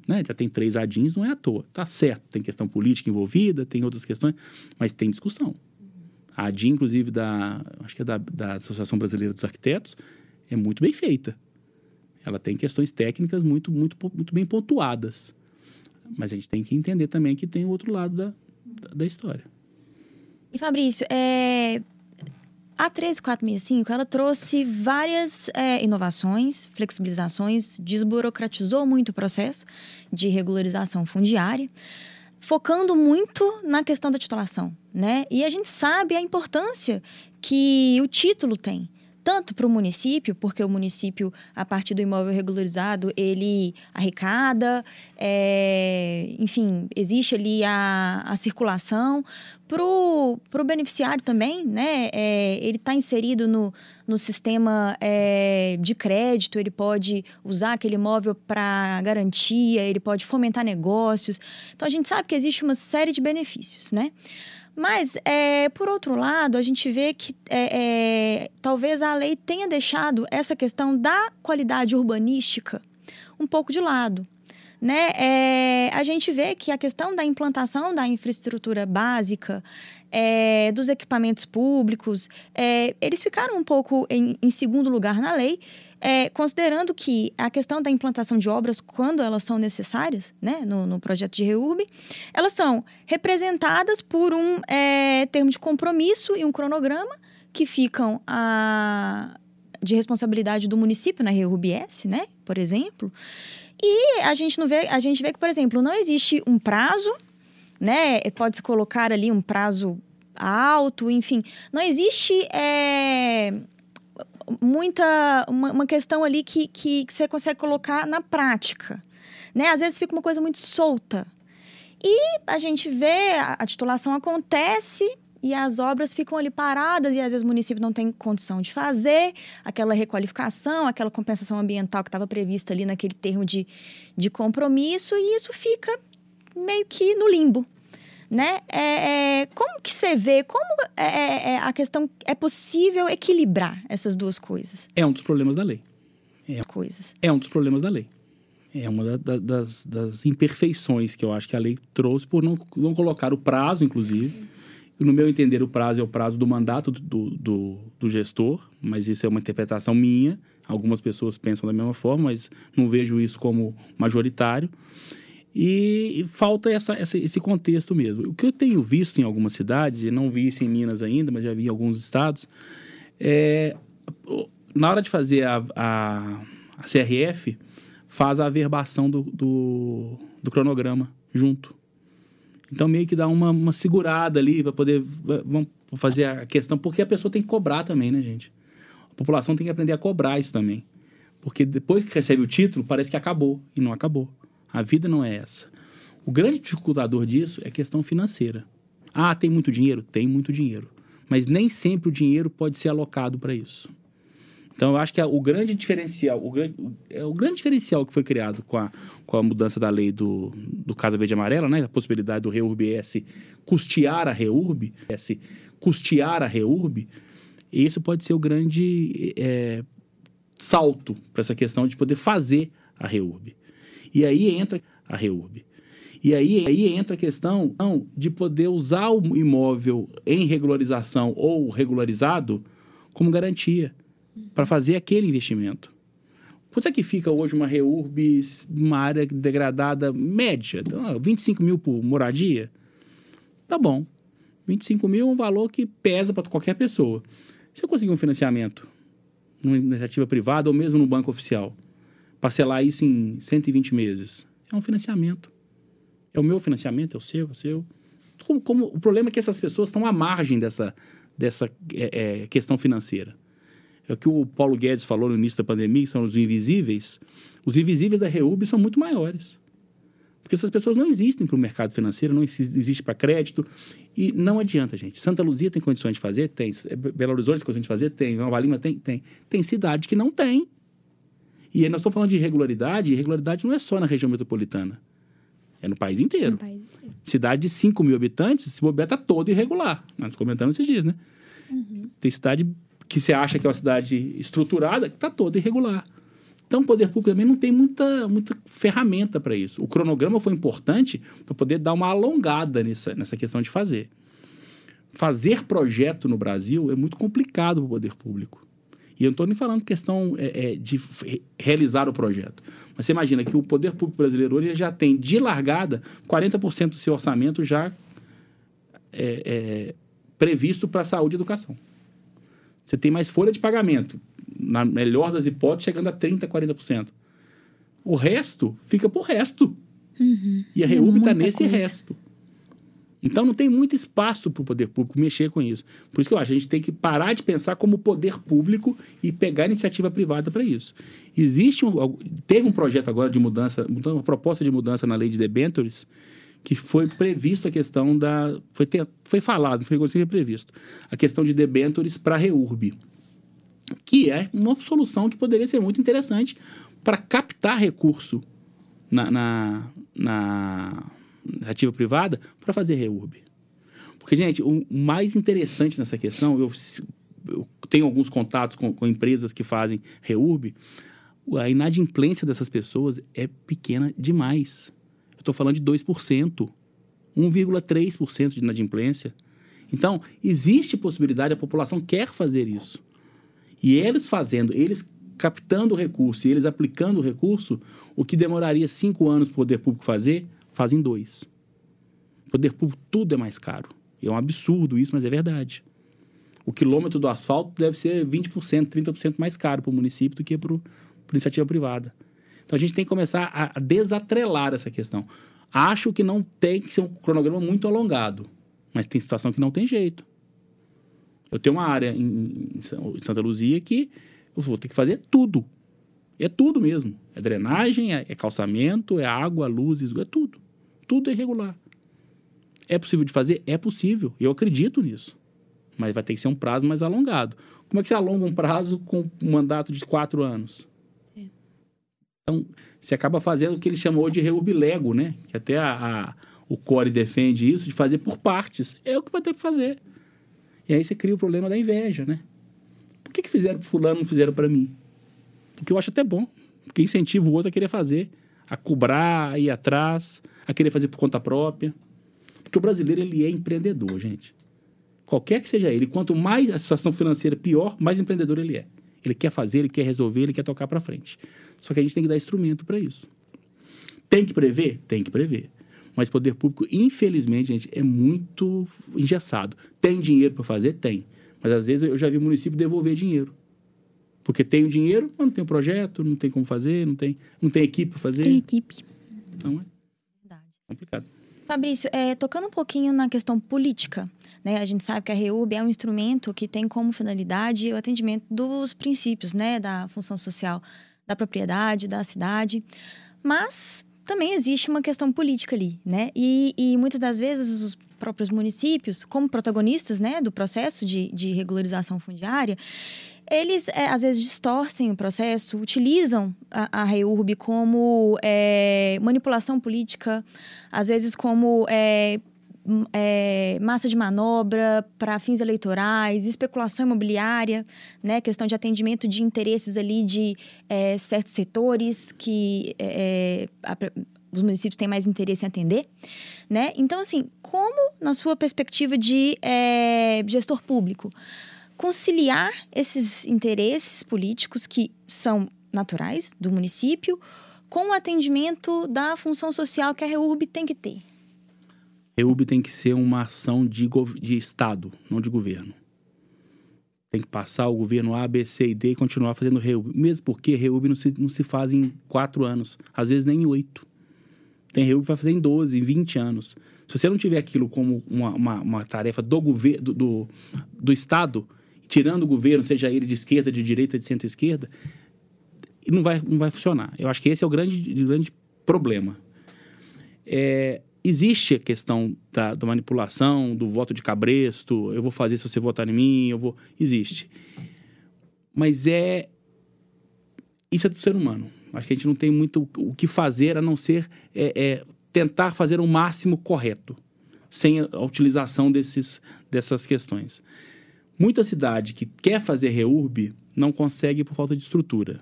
Né? Já tem três adins, não é à toa. Tá certo, tem questão política envolvida, tem outras questões, mas tem discussão. A ADIM, inclusive, da, acho que é da, da Associação Brasileira dos Arquitetos, é muito bem feita. Ela tem questões técnicas muito, muito, muito bem pontuadas. Mas a gente tem que entender também que tem o outro lado da, da história. E Fabrício, é, a 13465 ela trouxe várias é, inovações, flexibilizações, desburocratizou muito o processo de regularização fundiária, focando muito na questão da titulação, né? E a gente sabe a importância que o título tem tanto para o município, porque o município, a partir do imóvel regularizado, ele arrecada, é, enfim, existe ali a, a circulação. Para o beneficiário também, né? É, ele está inserido no, no sistema é, de crédito, ele pode usar aquele imóvel para garantia, ele pode fomentar negócios. Então, a gente sabe que existe uma série de benefícios, né? Mas, é, por outro lado, a gente vê que é, é, talvez a lei tenha deixado essa questão da qualidade urbanística um pouco de lado. Né? É, a gente vê que a questão da implantação da infraestrutura básica, é, dos equipamentos públicos, é, eles ficaram um pouco em, em segundo lugar na lei, é, considerando que a questão da implantação de obras, quando elas são necessárias, né, no, no projeto de REURB, elas são representadas por um é, termo de compromisso e um cronograma que ficam a, de responsabilidade do município na REURB-S, né, por exemplo. E a gente não vê, a gente vê que, por exemplo, não existe um prazo, né? Pode-se colocar ali um prazo alto, enfim. Não existe é, muita uma, uma, questão ali que, que, que, você consegue colocar na prática. Né? Às vezes fica uma coisa muito solta. E a gente vê, a, a titulação acontece e as obras ficam ali paradas e às vezes o município não tem condição de fazer aquela requalificação, aquela compensação ambiental que estava prevista ali naquele termo de, de compromisso e isso fica meio que no limbo né? É, é, como que você vê, como é, é, é, a questão é possível equilibrar essas duas coisas? É um dos problemas da lei. É, coisas. é um dos problemas da lei. É uma da, da, das, das, imperfeições que eu acho que a lei trouxe por não, não colocar o prazo, inclusive. No meu entender, o prazo é o prazo do mandato do, do, do gestor, mas isso é uma interpretação minha. Algumas pessoas pensam da mesma forma, mas não vejo isso como majoritário. E falta essa, essa, esse contexto mesmo. O que eu tenho visto em algumas cidades, e não vi isso em Minas ainda, mas já vi em alguns estados, é, na hora de fazer a, a, a CRF, faz a averbação do, do, do, cronograma junto. Então, meio que dá uma, uma segurada ali para poder vamos fazer a questão, porque a pessoa tem que cobrar também, né, gente? A população tem que aprender a cobrar isso também. Porque depois que recebe o título, parece que acabou, e não acabou. A vida não é essa. O grande dificultador disso é a questão financeira. Ah, tem muito dinheiro? Tem muito dinheiro. Mas nem sempre o dinheiro pode ser alocado para isso. Então, eu acho que o grande diferencial, o grande, é o grande diferencial que foi criado com a, com a mudança da lei do, do Casa Verde e Amarela, né? A possibilidade do REURB S custear a REURB, S custear a REURB, isso pode ser o grande é, salto para essa questão de poder fazer a REURB. E aí entra a REURB. E aí, aí entra a questão de poder usar o imóvel em regularização ou regularizado como garantia para fazer aquele investimento. Quanto é que fica hoje uma REURB numa área degradada média? Então, 25 mil por moradia? Tá bom. 25 mil é um valor que pesa para qualquer pessoa. Se eu conseguir um financiamento numa iniciativa privada ou mesmo no banco oficial, parcelar isso em 120 meses. É um financiamento. É o meu financiamento, é o seu, é o seu. Como, como, o problema é que essas pessoas estão à margem dessa, dessa é, é, questão financeira. É o que o Paulo Guedes falou no início da pandemia, que são os invisíveis. Os invisíveis da REUB são muito maiores. Porque essas pessoas não existem para o mercado financeiro, não existe para crédito. E não adianta, gente. Santa Luzia tem condições de fazer? Tem. Belo Horizonte tem condições de fazer? Tem. Nova Lima tem? Tem. Tem cidade que não tem. E aí nós estamos falando de irregularidade, e irregularidade não é só na região metropolitana. É no país inteiro. No país inteiro. Cidade de 5 mil habitantes, se bobear, está todo irregular. Nós comentamos esses dias, né? Uhum. Tem cidade que você acha que é uma cidade estruturada, que está toda irregular. Então, o poder público também não tem muita, muita ferramenta para isso. O cronograma foi importante para poder dar uma alongada nessa, nessa questão de fazer. Fazer projeto no Brasil é muito complicado para o poder público. E eu não estou nem falando questão é, é, de realizar o projeto. Mas você imagina que o poder público brasileiro hoje já tem, de largada, 40% do seu orçamento já é, é, previsto para saúde e educação. Você tem mais folha de pagamento, na melhor das hipóteses, chegando a 30%, 40%. O resto fica por resto. Uhum. E a REUB está nesse coisa. resto. Então não tem muito espaço para o poder público mexer com isso. Por isso que eu acho a gente tem que parar de pensar como poder público e pegar iniciativa privada para isso. Existe um, teve um projeto agora de mudança, uma proposta de mudança na lei de debentures que foi previsto a questão da foi ter, foi falado, foi previsto a questão de debentures para reurb, que é uma solução que poderia ser muito interessante para captar recurso na, na, na ativa privada para fazer REURB. Porque, gente, o mais interessante nessa questão, eu, eu tenho alguns contatos com, com empresas que fazem reurb, a inadimplência dessas pessoas é pequena demais. Eu estou falando de 2%, 1,3% de inadimplência. Então, existe possibilidade, a população quer fazer isso. E eles fazendo, eles captando o recurso e eles aplicando o recurso, o que demoraria cinco anos para o poder público fazer, fazem dois. Poder público tudo é mais caro. É um absurdo isso, mas é verdade. O quilômetro do asfalto deve ser 20%, 30% mais caro para o município do que para a iniciativa privada. Então a gente tem que começar a desatrelar essa questão. Acho que não tem que ser um cronograma muito alongado, mas tem situação que não tem jeito. Eu tenho uma área em, em Santa Luzia que eu vou ter que fazer tudo. É tudo mesmo. É drenagem, é, é calçamento, é água, luz, esgoto, é tudo. Tudo é irregular. É possível de fazer? É possível. Eu acredito nisso. Mas vai ter que ser um prazo mais alongado. Como é que você alonga um prazo com um mandato de quatro anos? É. Então, você acaba fazendo o que ele chamou de reurbilego, né? Que até a, a, o Core defende isso, de fazer por partes. É o que vai ter que fazer. E aí você cria o problema da inveja, né? Por que, que fizeram para fulano não fizeram para mim? Porque eu acho até bom. Porque incentiva o outro a querer fazer, a cobrar, a ir atrás, a querer fazer por conta própria. Porque o brasileiro, ele é empreendedor, gente. Qualquer que seja ele, quanto mais a situação financeira pior, mais empreendedor ele é. Ele quer fazer, ele quer resolver, ele quer tocar para frente. Só que a gente tem que dar instrumento para isso. Tem que prever? Tem que prever. Mas poder público, infelizmente, gente, é muito engessado. Tem dinheiro para fazer? Tem. Mas às vezes eu já vi município devolver dinheiro. Porque tem o dinheiro, mas não tem o projeto, não tem como fazer, não tem, não tem equipe para fazer. Tem equipe. Então é Verdade. complicado. Fabrício, é, tocando um pouquinho na questão política, né? A gente sabe que a REUB é um instrumento que tem como finalidade o atendimento dos princípios, né? Da função social da propriedade, da cidade. Mas também existe uma questão política ali, né? E, e muitas das vezes os próprios municípios, como protagonistas, né, do processo de, de regularização fundiária, eles é, às vezes distorcem o processo, utilizam a, a REURB como é, manipulação política, às vezes como é, é, massa de manobra para fins eleitorais, especulação imobiliária, né, questão de atendimento de interesses ali de é, certos setores que é, os municípios têm mais interesse em atender, né? Então, assim, como na sua perspectiva de é, gestor público, conciliar esses interesses políticos que são naturais do município com o atendimento da função social que a REURB tem que ter? REURB tem que ser uma ação de, de Estado, não de governo. Tem que passar o governo A, B, C e D e continuar fazendo REURB. Mesmo porque REURB não se, não se faz em quatro anos, às vezes nem em oito. Tem REURB que vai fazer em 12, em 20 anos. Se você não tiver aquilo como uma, uma, uma tarefa do governo, do, do, do Estado, tirando o governo, seja ele de esquerda, de direita, de centro-esquerda, não vai, não vai funcionar. Eu acho que esse é o grande, grande problema. É, existe a questão da, da, manipulação, do voto de cabresto, eu vou fazer se você votar em mim, eu vou. Existe. Mas é. Isso é do ser humano. Acho que a gente não tem muito o que fazer a não ser é, é, tentar fazer o máximo correto, sem a utilização desses, dessas questões. Muita cidade que quer fazer reurb não consegue por falta de estrutura.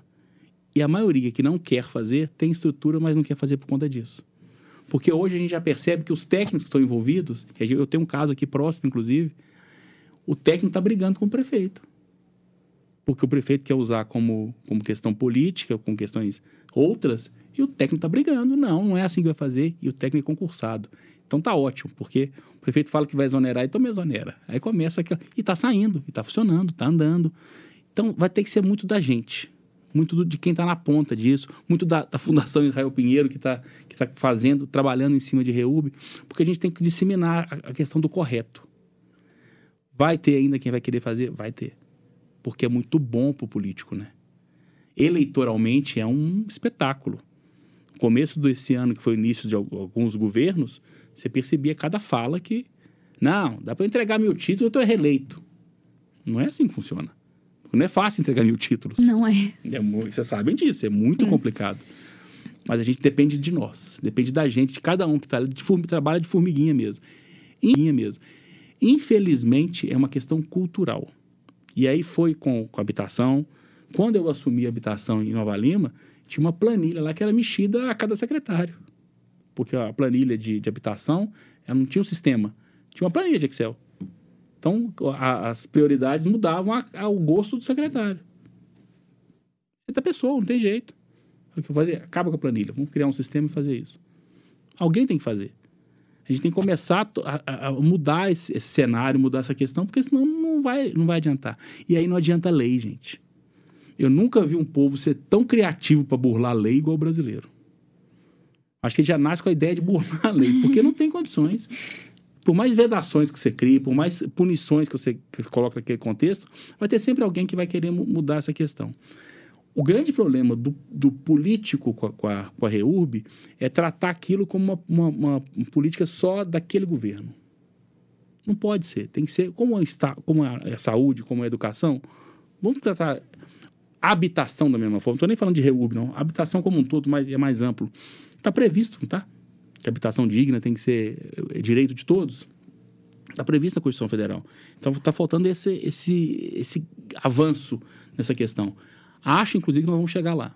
E a maioria que não quer fazer tem estrutura, mas não quer fazer por conta disso. Porque hoje a gente já percebe que os técnicos que estão envolvidos, eu tenho um caso aqui próximo, inclusive, o técnico está brigando com o prefeito. Porque o prefeito quer usar como, como questão política, com questões outras, e o técnico está brigando. Não, não é assim que vai fazer, e o técnico é concursado. Então tá ótimo, porque o prefeito fala que vai exonerar, então me exonera. Aí começa aquela. E tá saindo, e tá funcionando, tá andando. Então vai ter que ser muito da gente, muito do, de quem está na ponta disso, muito da, da Fundação Israel Pinheiro, que está que tá fazendo, trabalhando em cima de REUB, porque a gente tem que disseminar a, a questão do correto. Vai ter ainda quem vai querer fazer? Vai ter. Porque é muito bom para o político, né? Eleitoralmente é um espetáculo. começo desse ano, que foi o início de alguns governos, você percebia cada fala que, não, dá para entregar mil títulos, eu estou reeleito. Não é assim que funciona. Não é fácil entregar mil títulos. Não é. é vocês sabem disso, é muito é. complicado. Mas a gente depende de nós, depende da gente, de cada um que tá, de form, trabalha de formiguinha mesmo. E, mesmo. Infelizmente, é uma questão cultural. E aí foi com, com a habitação. Quando eu assumi a habitação em Nova Lima, tinha uma planilha lá que era mexida a cada secretário. Porque a planilha de, de habitação ela não tinha um sistema, tinha uma planilha de Excel. Então, a, as prioridades mudavam ao gosto do secretário. É da pessoa, não tem jeito. Fazer? Acaba com a planilha, vamos criar um sistema e fazer isso. Alguém tem que fazer. A gente tem que começar a, a mudar esse, esse, cenário, mudar essa questão, porque senão não vai, não vai adiantar. E aí não adianta lei, gente. Eu nunca vi um povo ser tão criativo para burlar a lei igual o brasileiro. Acho que ele já nasce com a ideia de burlar a lei, porque não tem condições. Por mais vedações que você crie, por mais punições que você coloca naquele contexto, vai ter sempre alguém que vai querer mudar essa questão. O grande problema do, do político com a, com, a, com a REURB é tratar aquilo como uma, uma, uma, política só daquele governo. Não pode ser. Tem que ser como, está, como a, a saúde, como a educação. Vamos tratar a habitação da mesma forma. Não estou nem falando de REURB, não. A habitação como um todo mais, é mais amplo. Está previsto, não está? Que a habitação digna tem que ser é direito de todos. Está previsto na Constituição Federal. Então está faltando esse, esse, esse avanço nessa questão. Acho, inclusive, que nós vamos chegar lá.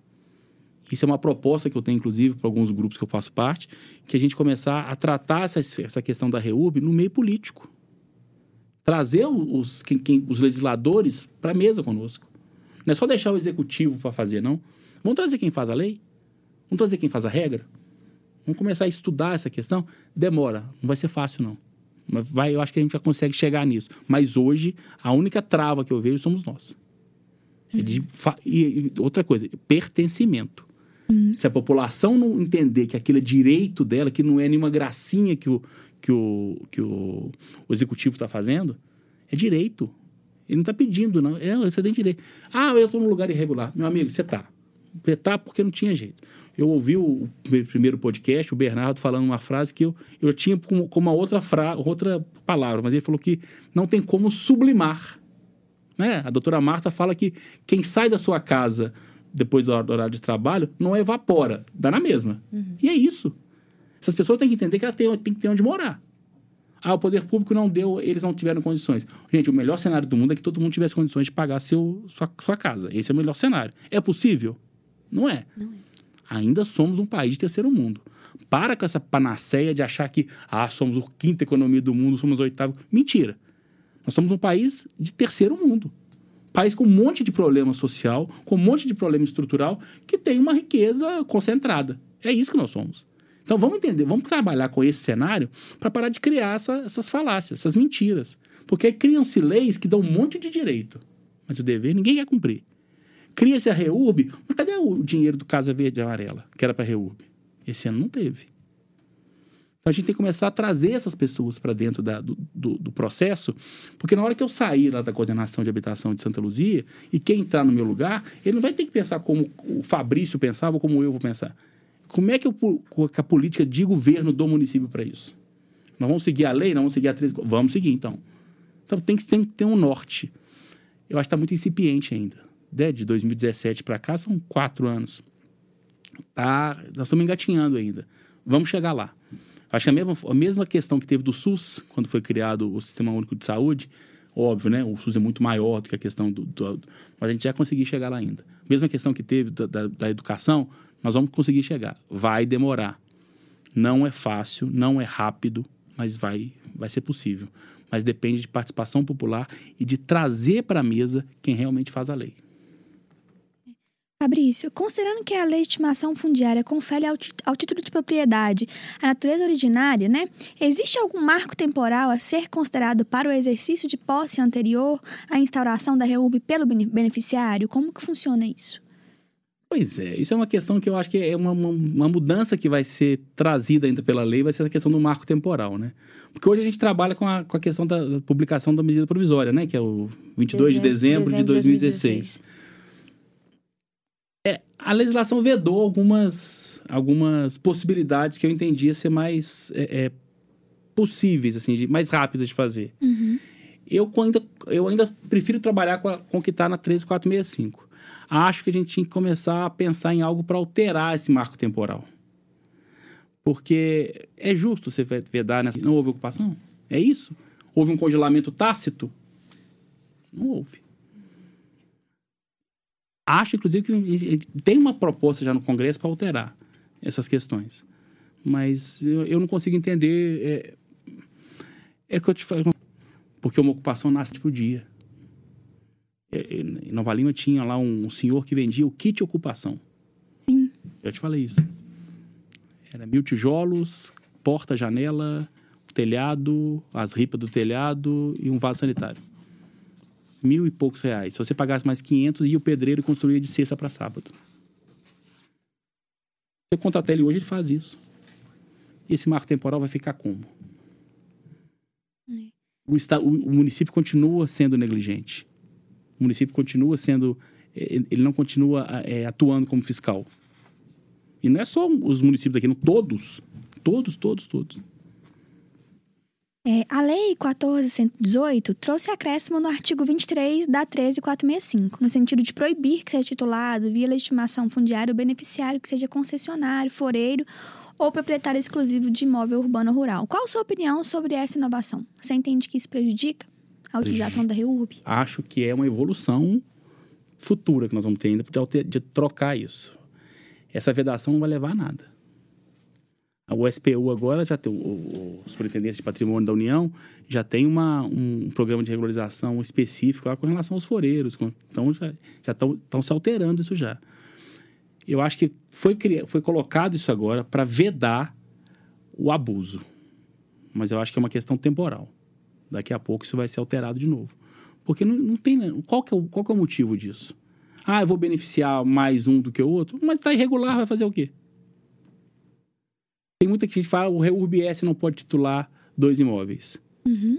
Isso é uma proposta que eu tenho, inclusive, para alguns grupos que eu faço parte, que a gente começar a tratar essa, essa questão da REUB no meio político. Trazer os, quem, quem, os legisladores para a mesa conosco. Não é só deixar o executivo para fazer, não. Vamos trazer quem faz a lei? Vamos trazer quem faz a regra? Vamos começar a estudar essa questão? Demora, não vai ser fácil, não. Mas vai, eu acho que a gente já consegue chegar nisso. Mas hoje, a única trava que eu vejo somos nós. É de e, outra coisa, pertencimento. Uhum. Se a população não entender que aquilo é direito dela, que não é nenhuma gracinha que o, que o, que o, o executivo está fazendo, é direito. Ele não está pedindo, não. É, você tem direito. Ah, eu estou num lugar irregular. Meu amigo, você está. Você está porque não tinha jeito. Eu ouvi o primeiro podcast, o Bernardo falando uma frase que eu, eu tinha como, como uma outra, fra, outra palavra, mas ele falou que não tem como sublimar né? A doutora Marta fala que quem sai da sua casa depois do horário de trabalho não evapora, dá na mesma. Uhum. E é isso. Essas pessoas têm que entender que elas têm, têm que ter onde morar. Ah, o poder público não deu, eles não tiveram condições. Gente, o melhor cenário do mundo é que todo mundo tivesse condições de pagar seu, sua, sua casa. Esse é o melhor cenário. É possível? Não é. Não é. Ainda somos um país de terceiro mundo. Para com essa panaceia de achar que ah, somos a quinta economia do mundo, somos oitavo. Mentira. Nós somos um país de terceiro mundo. País com um monte de problema social, com um monte de problema estrutural, que tem uma riqueza concentrada. É isso que nós somos. Então vamos entender, vamos trabalhar com esse cenário para parar de criar essa, essas falácias, essas mentiras. Porque criam-se leis que dão um monte de direito, mas o dever ninguém quer cumprir. Cria-se a REURB, mas cadê o dinheiro do Casa Verde e Amarela, que era para a REURB? Esse ano não teve. Então a gente tem que começar a trazer essas pessoas para dentro da, do, do, do, processo, porque na hora que eu sair lá da coordenação de habitação de Santa Luzia e quem entrar no meu lugar, ele não vai ter que pensar como o Fabrício pensava ou como eu vou pensar. Como é que, eu, que a política de governo do município para isso? Nós vamos seguir a lei? Não vamos seguir a três? Vamos seguir, então. Então tem que, tem que ter um norte. Eu acho que está muito incipiente ainda. Né? De 2017 para cá são quatro anos. Tá, nós estamos engatinhando ainda. Vamos chegar lá. Acho que a mesma, a mesma questão que teve do SUS, quando foi criado o Sistema Único de Saúde, óbvio, né? O SUS é muito maior do que a questão do. do mas a gente já conseguiu chegar lá ainda. Mesma questão que teve da, da, da educação, nós vamos conseguir chegar. Vai demorar. Não é fácil, não é rápido, mas vai, vai ser possível. Mas depende de participação popular e de trazer para a mesa quem realmente faz a lei. Fabrício, considerando que a legitimação fundiária confere ao, ao, título de propriedade a natureza originária, né? Existe algum marco temporal a ser considerado para o exercício de posse anterior à instauração da REUB pelo beneficiário? Como que funciona isso? Pois é, isso é uma questão que eu acho que é uma, uma, uma, mudança que vai ser trazida ainda pela lei, vai ser a questão do marco temporal, né? Porque hoje a gente trabalha com a, com a questão da, da publicação da medida provisória, né? Que é o 22 dezembro, de dezembro, dezembro de 2016. 2016. É, a legislação vedou algumas, algumas possibilidades que eu entendia ser mais é, é, possíveis, assim, de, mais rápidas de fazer. Uhum. Eu, ainda, eu ainda prefiro trabalhar com, a, com o que está na 13465. Acho que a gente tinha que começar a pensar em algo para alterar esse marco temporal. Porque é justo você vedar nessa. Não houve ocupação? É isso? Houve um congelamento tácito? Não houve. Acho, inclusive, que tem uma proposta já no Congresso para alterar essas questões. Mas eu, não consigo entender. É, é que eu te falo. Porque uma ocupação nasce por dia. É, em Nova Lima tinha lá um senhor que vendia o kit ocupação. Sim. Já te falei isso. Era mil tijolos, porta, janela, telhado, as ripas do telhado e um vaso sanitário mil e poucos reais. Se você pagasse mais 500, ia o pedreiro construir de sexta para sábado. Você contratar ele hoje, ele faz isso. E esse marco temporal vai ficar como? É. O, o, município continua sendo negligente. O município continua sendo. É, ele não continua é, atuando como fiscal. E não é só os municípios daqui, não, todos. Todos, todos, todos. É, a Lei 1418 trouxe acréscimo no artigo 23 da 13465, no sentido de proibir que seja titulado, via legitimação fundiária, o beneficiário que seja concessionário, foreiro ou proprietário exclusivo de imóvel urbano ou rural. Qual a sua opinião sobre essa inovação? Você entende que isso prejudica a utilização da REURB? Acho que é uma evolução futura que nós vamos ter ainda de, de trocar isso. Essa vedação não vai levar a nada. O SPU agora já tem, o, o Superintendência de Patrimônio da União já tem uma, um programa de regularização específico lá com relação aos foreiros. Então já estão se alterando isso já. Eu acho que foi, foi colocado isso agora para vedar o abuso. Mas eu acho que é uma questão temporal. Daqui a pouco isso vai ser alterado de novo. Porque não, não tem. Qual que, é o, qual que é o motivo disso? Ah, eu vou beneficiar mais um do que o outro, mas está irregular, vai fazer o quê? Tem muita gente que fala o REURB-S não pode titular dois imóveis. Uhum.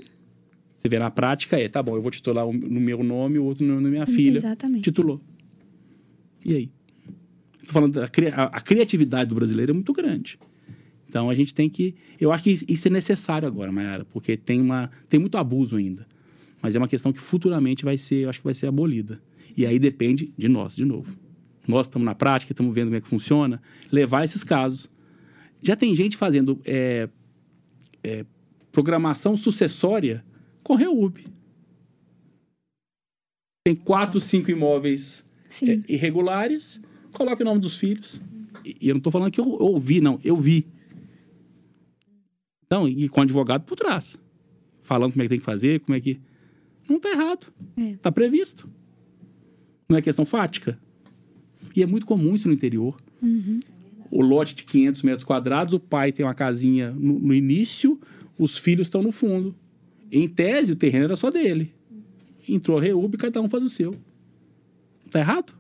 Você vê na prática, é, tá bom, eu vou titular um no meu nome, o outro no nome da minha filha. Exatamente. Titulou. E aí? Estou falando, a, a, a criatividade do brasileiro é muito grande. Então a gente tem que. Eu acho que isso é necessário agora, Mayara, porque tem, uma, tem muito abuso ainda. Mas é uma questão que futuramente vai ser, eu acho que vai ser abolida. E aí depende de nós, de novo. Nós estamos na prática, estamos vendo como é que funciona, levar esses casos já tem gente fazendo é, é, programação sucessória com Reub. Tem quatro, cinco imóveis é, irregulares, coloca o nome dos filhos. E, e eu não estou falando que eu, eu ouvi, não, eu vi. Então, e com advogado por trás. Falando como é que tem que fazer, como é que. Não está errado. Está é. previsto. Não é questão fática. E é muito comum isso no interior. Uhum o lote de 500 metros quadrados, o pai tem uma casinha no, no início, os filhos estão no fundo. Em tese, o terreno era só dele. Entrou a REUB, cada um faz o seu. Tá errado?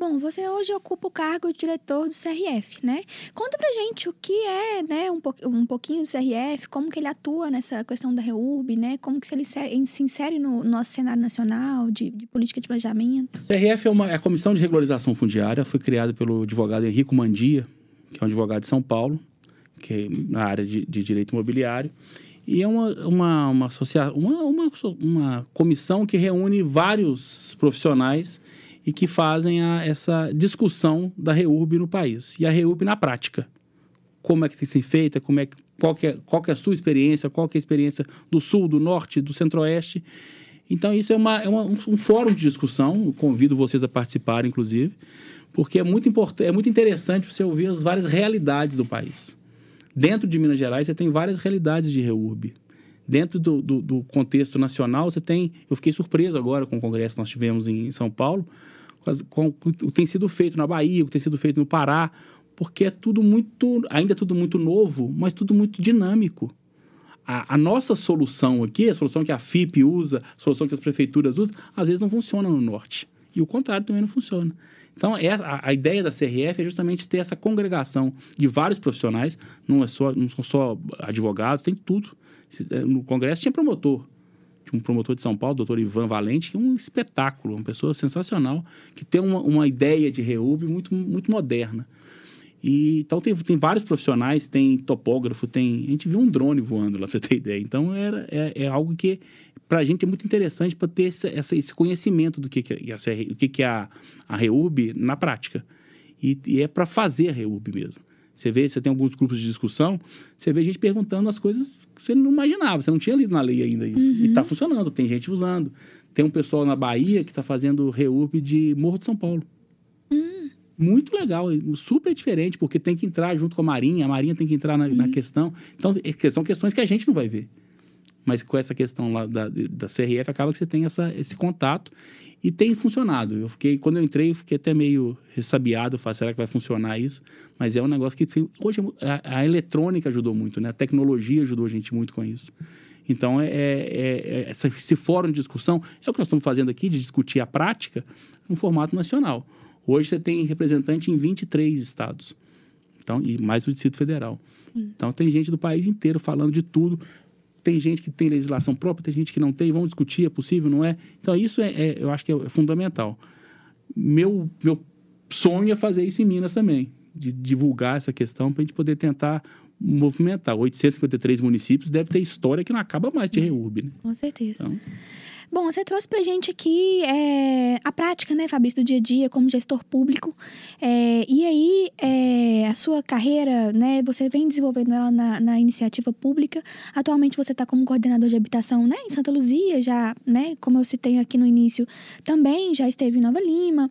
Bom, você hoje ocupa o cargo de diretor do CRF, né? Conta pra gente o que é, né, um, po um pouquinho do CRF, como que ele atua nessa questão da REURB, né? Como que ele se insere no nosso cenário nacional de, de política de planejamento. CRF é, uma, é a Comissão de Regularização Fundiária, foi criada pelo advogado Henrico Mandia, que é um advogado de São Paulo, que é na área de, de direito imobiliário. E é uma, uma, uma, uma, uma, uma comissão que reúne vários profissionais e que fazem a, essa discussão da REURB no país. E a REURB na prática. Como é que tem ser feita, como é, qual, que é, qual que é a sua experiência, qual que é a experiência do Sul, do Norte, do Centro-Oeste. Então, isso é, uma, é uma, um, um, fórum de discussão, Eu convido vocês a participarem, inclusive, porque é muito, importante, é muito interessante você ouvir as várias realidades do país. Dentro de Minas Gerais, você tem várias realidades de REURB. Dentro do, do, do, contexto nacional, você tem. Eu fiquei surpreso agora com o congresso que nós tivemos em São Paulo, com, o que tem sido feito na Bahia, o que tem sido feito no Pará, porque é tudo muito. Ainda é tudo muito novo, mas tudo muito dinâmico. A, a, nossa solução aqui, a solução que a FIP usa, a solução que as prefeituras usam, às vezes não funciona no norte. E o contrário também não funciona. Então, é, a, a, ideia da CRF é justamente ter essa congregação de vários profissionais, não, é só, não são só advogados, tem tudo. É, no Congresso tinha promotor. Tinha um promotor de São Paulo, doutor Ivan Valente, que é um espetáculo, uma pessoa sensacional, que tem uma, uma ideia de REUB muito, muito moderna. E, então tem, tem vários profissionais, tem topógrafo, tem. A gente viu um drone voando lá, para ter ideia. Então era, é, é algo que para a gente é muito interessante para ter esse, esse conhecimento do que, que, é, o que, que é a, a na prática. E, e é para fazer a REUB mesmo. Você vê, você tem alguns grupos de discussão, você vê gente perguntando as coisas você não imaginava, você não tinha lido na lei ainda isso. Uhum. E está funcionando, tem gente usando. Tem um pessoal na Bahia que está fazendo reurb de Morro de São Paulo. Uhum. Muito legal, super diferente, porque tem que entrar junto com a Marinha, a Marinha tem que entrar na, uhum. na questão. Então, é são questões que a gente não vai ver. Mas com essa questão lá da, da CRF, acaba que você tem essa, esse contato e tem funcionado. Eu fiquei, quando eu entrei, eu fiquei até meio ressabiado, falei, será que vai funcionar isso? Mas é um negócio que hoje a, a eletrônica ajudou muito, né? A tecnologia ajudou a gente muito com isso. Então, é, é, é, esse fórum de discussão é o que nós estamos fazendo aqui, de discutir a prática no formato nacional. Hoje você tem representante em 23 estados. Então, e mais o Distrito Federal. Sim. Então, tem gente do país inteiro falando de tudo. Tem gente que tem legislação própria, tem gente que não tem. Vamos discutir, é possível, não é? Então, isso é, é eu acho que é fundamental. Meu, meu sonho é fazer isso em Minas também, de divulgar essa questão para a gente poder tentar movimentar. 853 municípios deve ter história que não acaba mais de reurb, né? Com certeza. Então, Bom, você trouxe pra gente aqui é, a prática, né, Fabrício, do dia a dia como gestor público. É, e aí, é, a sua carreira, né, você vem desenvolvendo ela na, na iniciativa pública. Atualmente você está como coordenador de habitação, né, em Santa Luzia, já, né, como eu citei aqui no início, também já esteve em Nova Lima.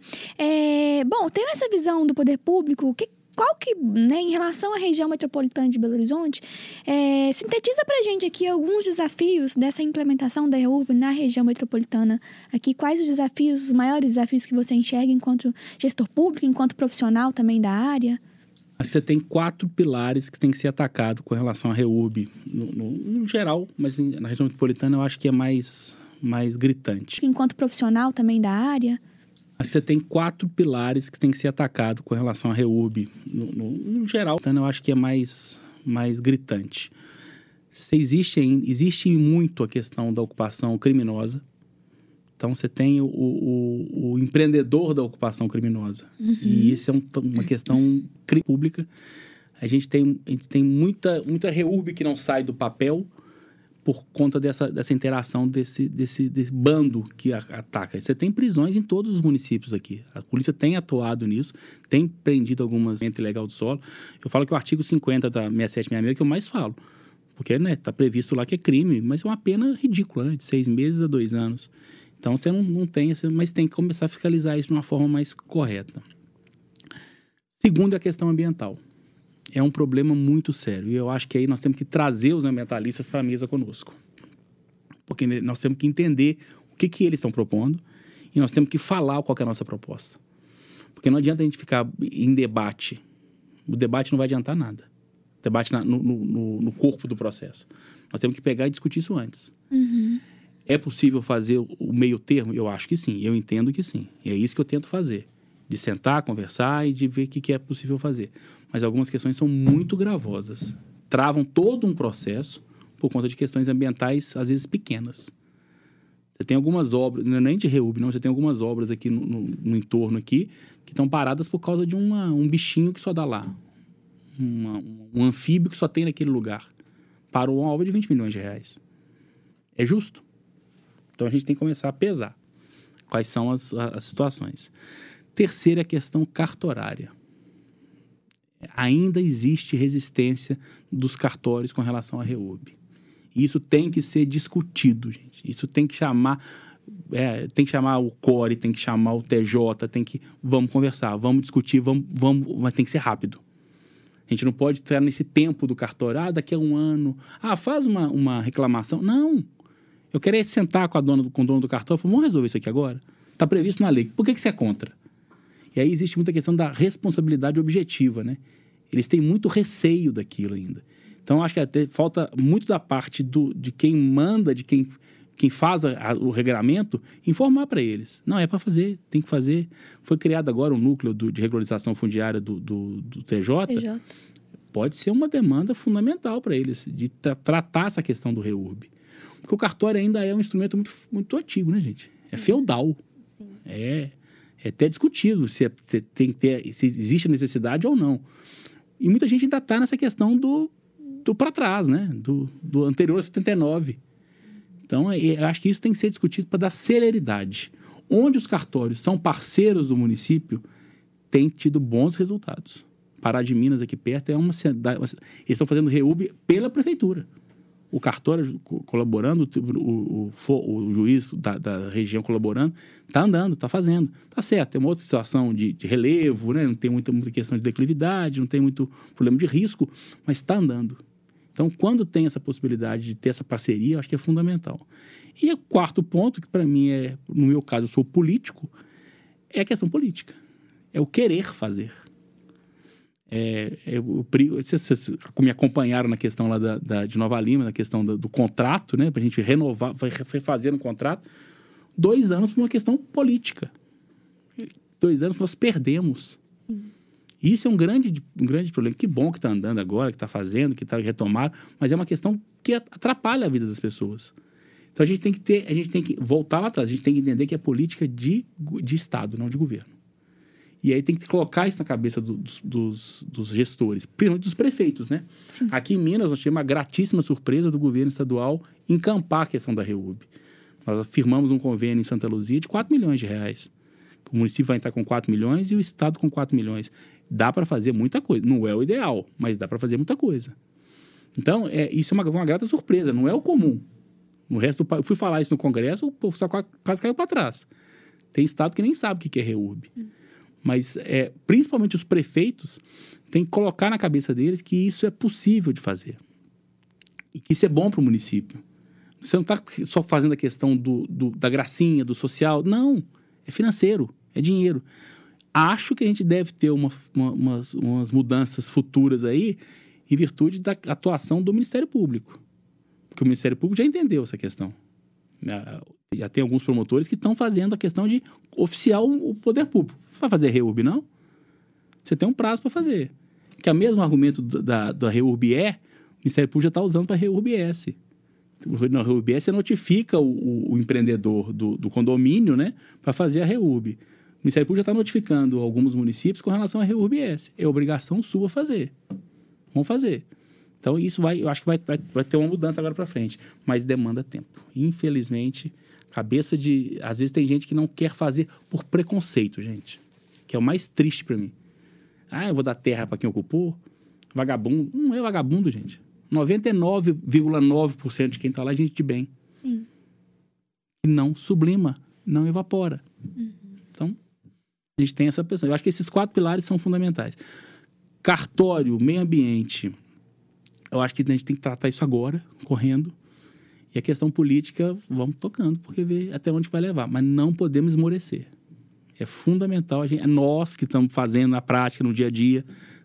Bom, tendo essa visão do poder público, o que, qual que, né, em relação à região metropolitana de Belo Horizonte, é, sintetiza para a gente aqui alguns desafios dessa implementação da REURB na região metropolitana. Aqui, quais os desafios, os maiores desafios que você enxerga enquanto gestor público, enquanto profissional também da área? Você tem quatro pilares que tem que ser atacado com relação à REURB, no, no, no geral, mas na região metropolitana eu acho que é mais, mais gritante. Enquanto profissional também da área? Você tem quatro pilares que tem que ser atacado com relação à REURB. No, no, no, geral, então, eu acho que é mais, mais gritante. Você existe, existe muito a questão da ocupação criminosa. Então, você tem o, o, o empreendedor da ocupação criminosa. Uhum. E isso é um, uma questão pública. A gente tem, a gente tem muita, muita REURB que não sai do papel por conta dessa, dessa interação desse, desse, desse bando que ataca. Você tem prisões em todos os municípios aqui. A polícia tem atuado nisso, tem prendido algumas entre ilegal do solo. Eu falo que o artigo 50 da 6766 é que eu mais falo. Porque está né, tá previsto lá que é crime, mas é uma pena ridícula, né, de seis meses a dois anos. Então você não, não tem, mas tem que começar a fiscalizar isso de uma forma mais correta. Segundo, é a questão ambiental é um problema muito sério. E eu acho que aí nós temos que trazer os ambientalistas para a mesa conosco. Porque nós temos que entender o que, que eles estão propondo e nós temos que falar qual é a nossa proposta. Porque não adianta a gente ficar em debate. O debate não vai adiantar nada. Debate na, no, no, no, corpo do processo. Nós temos que pegar e discutir isso antes. Uhum. É possível fazer o meio termo? Eu acho que sim. Eu entendo que sim. E é isso que eu tento fazer de sentar, conversar e de ver o que, que é possível fazer. Mas algumas questões são muito gravosas. Travam todo um processo por conta de questões ambientais, às vezes pequenas. Você tem algumas obras, não é nem de reúbe, não, você tem algumas obras aqui no, no, no entorno aqui que estão paradas por causa de uma, um bichinho que só dá lá. Uma, um anfíbio que só tem naquele lugar. Parou uma obra de 20 milhões de reais. É justo? Então a gente tem que começar a pesar quais são as, as situações. Terceira questão cartorária. Ainda existe resistência dos cartórios com relação à REUB. Isso tem que ser discutido, gente. Isso tem que chamar é, tem que chamar o CORE, tem que chamar o TJ, tem que. Vamos conversar, vamos discutir, vamos, vamos, mas tem que ser rápido. A gente não pode estar nesse tempo do cartório, ah, daqui a um ano, ah, faz uma, uma reclamação. Não. Eu quero sentar com, a dona, com o dono do cartório e falar, vamos resolver isso aqui agora. Está previsto na lei. Por que, que você é contra? E aí existe muita questão da responsabilidade objetiva, né? Eles têm muito receio daquilo ainda. Então, acho que até falta muito da parte do, de quem manda, de quem, quem faz a, a, o regramento, informar para eles. Não, é para fazer, tem que fazer. Foi criado agora um núcleo do, de regularização fundiária do, do, do TJ. TJ. Pode ser uma demanda fundamental para eles, de tra tratar essa questão do REURB. Porque o cartório ainda é um instrumento muito, muito antigo, né, gente? É feudal. Sim. É é até discutido se, é, se, tem que ter, se existe a necessidade ou não. E muita gente ainda está nessa questão do, do para trás, né? Do, do anterior a 79. Então, é, eu acho que isso tem que ser discutido para dar celeridade. Onde os cartórios são parceiros do município, tem tido bons resultados. Pará de Minas, aqui perto, é uma cidade. Eles estão fazendo REUB pela prefeitura. O cartório colaborando, o, o, o juiz da, da, região colaborando, está andando, está fazendo. Está certo, tem uma outra situação de, de relevo, né? não tem muita, muita questão de declividade, não tem muito problema de risco, mas está andando. Então, quando tem essa possibilidade de ter essa parceria, eu acho que é fundamental. E o quarto ponto, que para mim é, no meu caso, eu sou político, é a questão política. É o querer fazer. É, é, vocês, vocês me acompanharam na questão lá da, da de Nova Lima, na questão do, do contrato, né? Para a gente renovar, fazer um contrato. Dois anos por uma questão política. Dois anos nós perdemos. Sim. Isso é um grande, um grande problema. Que bom que está andando agora, que está fazendo, que está retomado, mas é uma questão que atrapalha a vida das pessoas. Então a gente tem que ter, a gente tem que voltar lá atrás, a gente tem que entender que é política de, de Estado, não de governo. E aí tem que colocar isso na cabeça do, dos, dos, gestores, principalmente dos prefeitos, né? Sim. Aqui em Minas, nós tivemos uma gratíssima surpresa do governo estadual encampar a questão da REUB. Nós firmamos um convênio em Santa Luzia de 4 milhões de reais. O município vai entrar com 4 milhões e o estado com 4 milhões. Dá para fazer muita coisa. Não é o ideal, mas dá para fazer muita coisa. Então, é, isso é uma, uma grata surpresa, não é o comum. No resto do, eu fui falar isso no Congresso, o povo só quase caiu para trás. Tem estado que nem sabe o que é REUB. Sim. Mas, é, principalmente os prefeitos, têm que colocar na cabeça deles que isso é possível de fazer. E que isso é bom para o município. Você não está só fazendo a questão do, do, da gracinha, do social. Não. É financeiro, é dinheiro. Acho que a gente deve ter uma, uma, umas, umas mudanças futuras aí em virtude da atuação do Ministério Público. Porque o Ministério Público já entendeu essa questão. Já tem alguns promotores que estão fazendo a questão de oficial o poder público vai fazer REURB, não? Você tem um prazo para fazer. Que é o mesmo argumento da, da REURB é, o Ministério Público já está usando para REURB S. Na REURB S, você notifica o, o, o empreendedor do, do, condomínio, né, para fazer a REURB. O Ministério Público já está notificando alguns municípios com relação à REURB S. É obrigação sua fazer. Vamos fazer. Então, isso vai, eu acho que vai, vai, vai ter uma mudança agora para frente. Mas demanda tempo. Infelizmente, cabeça de. Às vezes tem gente que não quer fazer por preconceito, gente que é o mais triste para mim. Ah, eu vou dar terra para quem ocupou? Vagabundo. Não é vagabundo, gente. 99,9% de quem está lá é gente de bem. Sim. E não sublima, não evapora. Uhum. Então, a gente tem essa pessoa. Eu acho que esses quatro pilares são fundamentais. Cartório, meio ambiente. Eu acho que a gente tem que tratar isso agora, correndo. E a questão política, vamos tocando, porque ver até onde vai levar. Mas não podemos esmorecer. É fundamental, a gente, é nós que estamos fazendo na prática, no dia a dia,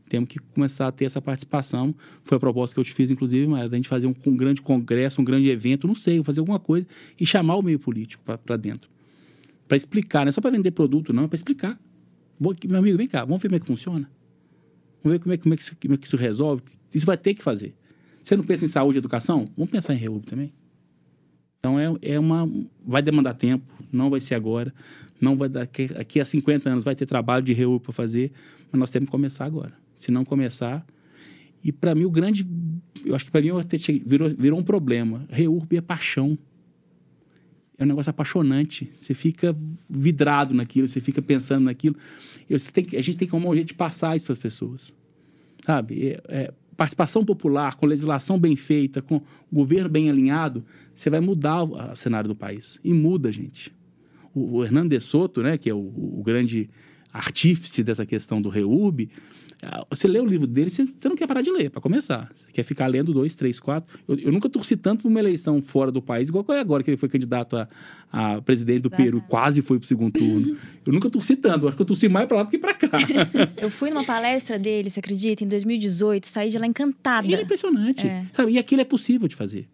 temos que começar a ter essa participação. Foi a proposta que eu te fiz, inclusive, mas a gente fazer um, um grande congresso, um grande evento, não sei, fazer alguma coisa e chamar o meio político para dentro. Para explicar, não é só para vender produto, não, é para explicar. Meu amigo, vem cá, vamos ver como é que funciona. Vamos ver como é, como, é que isso, como é que isso resolve. Isso vai ter que fazer. Você não pensa em saúde e educação? Vamos pensar em REUB também. Então é, é uma. Vai demandar tempo, não vai ser agora. Não vai daqui, aqui a 50 anos vai ter trabalho de REU para fazer, mas nós temos que começar agora. Se não começar. E para mim o grande. Eu acho que para mim virou, virou um problema. REURB é paixão. É um negócio apaixonante. Você fica vidrado naquilo, você fica pensando naquilo. Eu, tem, a gente tem que arrumar um jeito de passar isso para as pessoas. Sabe? É, é, participação popular, com legislação bem feita, com governo bem alinhado, você vai mudar o cenário do país. E muda, gente. O, o Hernando de Soto, né, que é o, o grande artífice dessa questão do ah, você lê o livro dele, você, você não quer parar de ler, para começar. Você quer ficar lendo dois, três, quatro. Eu, eu nunca torci tanto para uma eleição fora do país, igual é agora que ele foi candidato a, a presidente do Peru, quase foi para o segundo turno. Eu nunca torci tanto, acho que eu torci mais para lá do que para cá. eu fui numa palestra dele, você acredita, em 2018, saí de lá encantada. E ele é impressionante. É. Sabe? E aquilo é possível de fazer.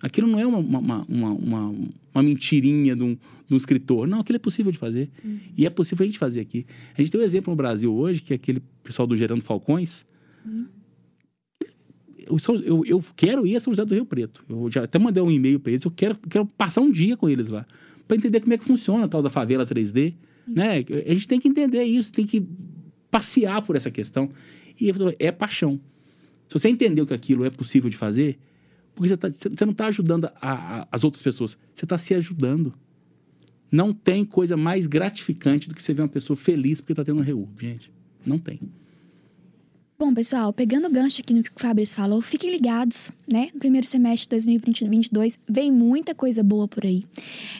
Aquilo não é uma, uma, uma, uma, uma mentirinha de um, de um escritor. Não, aquilo é possível de fazer. Uhum. E é possível a gente fazer aqui. A gente tem um exemplo no Brasil hoje, que é aquele pessoal do Gerando Falcões. Eu, eu, eu, quero ir a São José do Rio Preto. Eu já até mandei um e-mail para eles. Eu quero, quero passar um dia com eles lá. Para entender como é que funciona a tal da favela 3D. Né? A gente tem que entender isso, tem que passear por essa questão. E é paixão. Se você entendeu que aquilo é possível de fazer, porque você, tá, você não está ajudando a, a, as outras pessoas, você está se ajudando. Não tem coisa mais gratificante do que você ver uma pessoa feliz porque está tendo um reúbe, gente. Não tem. Bom, pessoal, pegando o gancho aqui no que o Fabrício falou, fiquem ligados, né? No primeiro semestre de 2022 vem muita coisa boa por aí.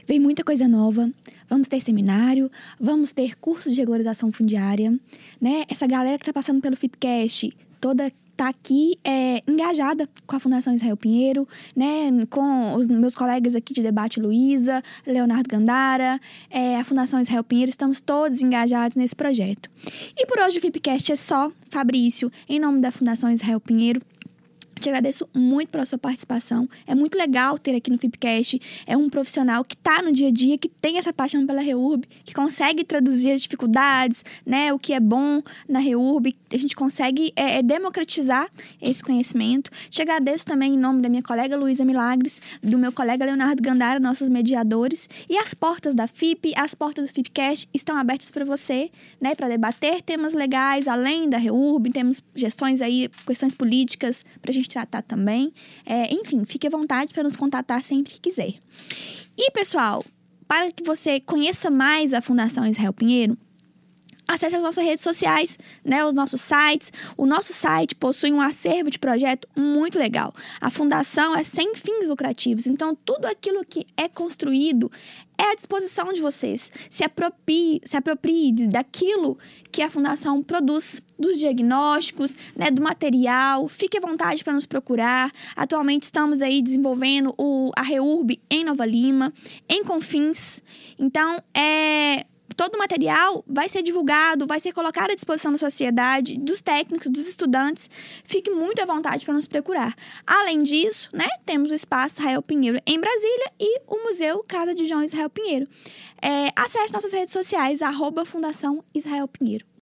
Vem muita coisa nova. Vamos ter seminário, vamos ter curso de regularização fundiária, né? Essa galera que está passando pelo FIPCast, toda tá aqui é, engajada com a Fundação Israel Pinheiro, né, com os meus colegas aqui de debate, Luísa, Leonardo Gandara, é, a Fundação Israel Pinheiro, estamos todos engajados nesse projeto. E por hoje o Fipcast é só, Fabrício, em nome da Fundação Israel Pinheiro, te agradeço muito pela sua participação. É muito legal ter aqui no Fipcast. É um profissional que está no dia a dia, que tem essa paixão pela REURB, que consegue traduzir as dificuldades, né? O que é bom na REURB. A gente consegue é, é, democratizar esse conhecimento. Te agradeço também em nome da minha colega Luísa Milagres, do meu colega Leonardo Gandara, nossos mediadores. E as portas da FIP, as portas do Fipcast estão abertas para você, né? Para debater temas legais, além da REURB. Temos gestões aí, questões políticas, para a gente tratar também. É, enfim, fique à vontade para nos contatar sempre que quiser. E, pessoal, para que você conheça mais a Fundação Israel Pinheiro, acesse as nossas redes sociais, né, os nossos sites. O nosso site possui um acervo de projeto muito legal. A fundação é sem fins lucrativos, então tudo aquilo que é construído é à disposição de vocês. Se aproprie, se aproprie daquilo que a fundação produz, dos diagnósticos, né, do material. Fique à vontade para nos procurar. Atualmente estamos aí desenvolvendo o, a REURB em Nova Lima, em Confins. Então, é todo o material vai ser divulgado, vai ser colocado à disposição da sociedade, dos técnicos, dos estudantes. Fique muito à vontade para nos procurar. Além disso, né, temos o Espaço Israel Pinheiro em Brasília e o Museu Casa de João Israel Pinheiro. É, acesse nossas redes sociais, arroba Fundação Israel Pinheiro.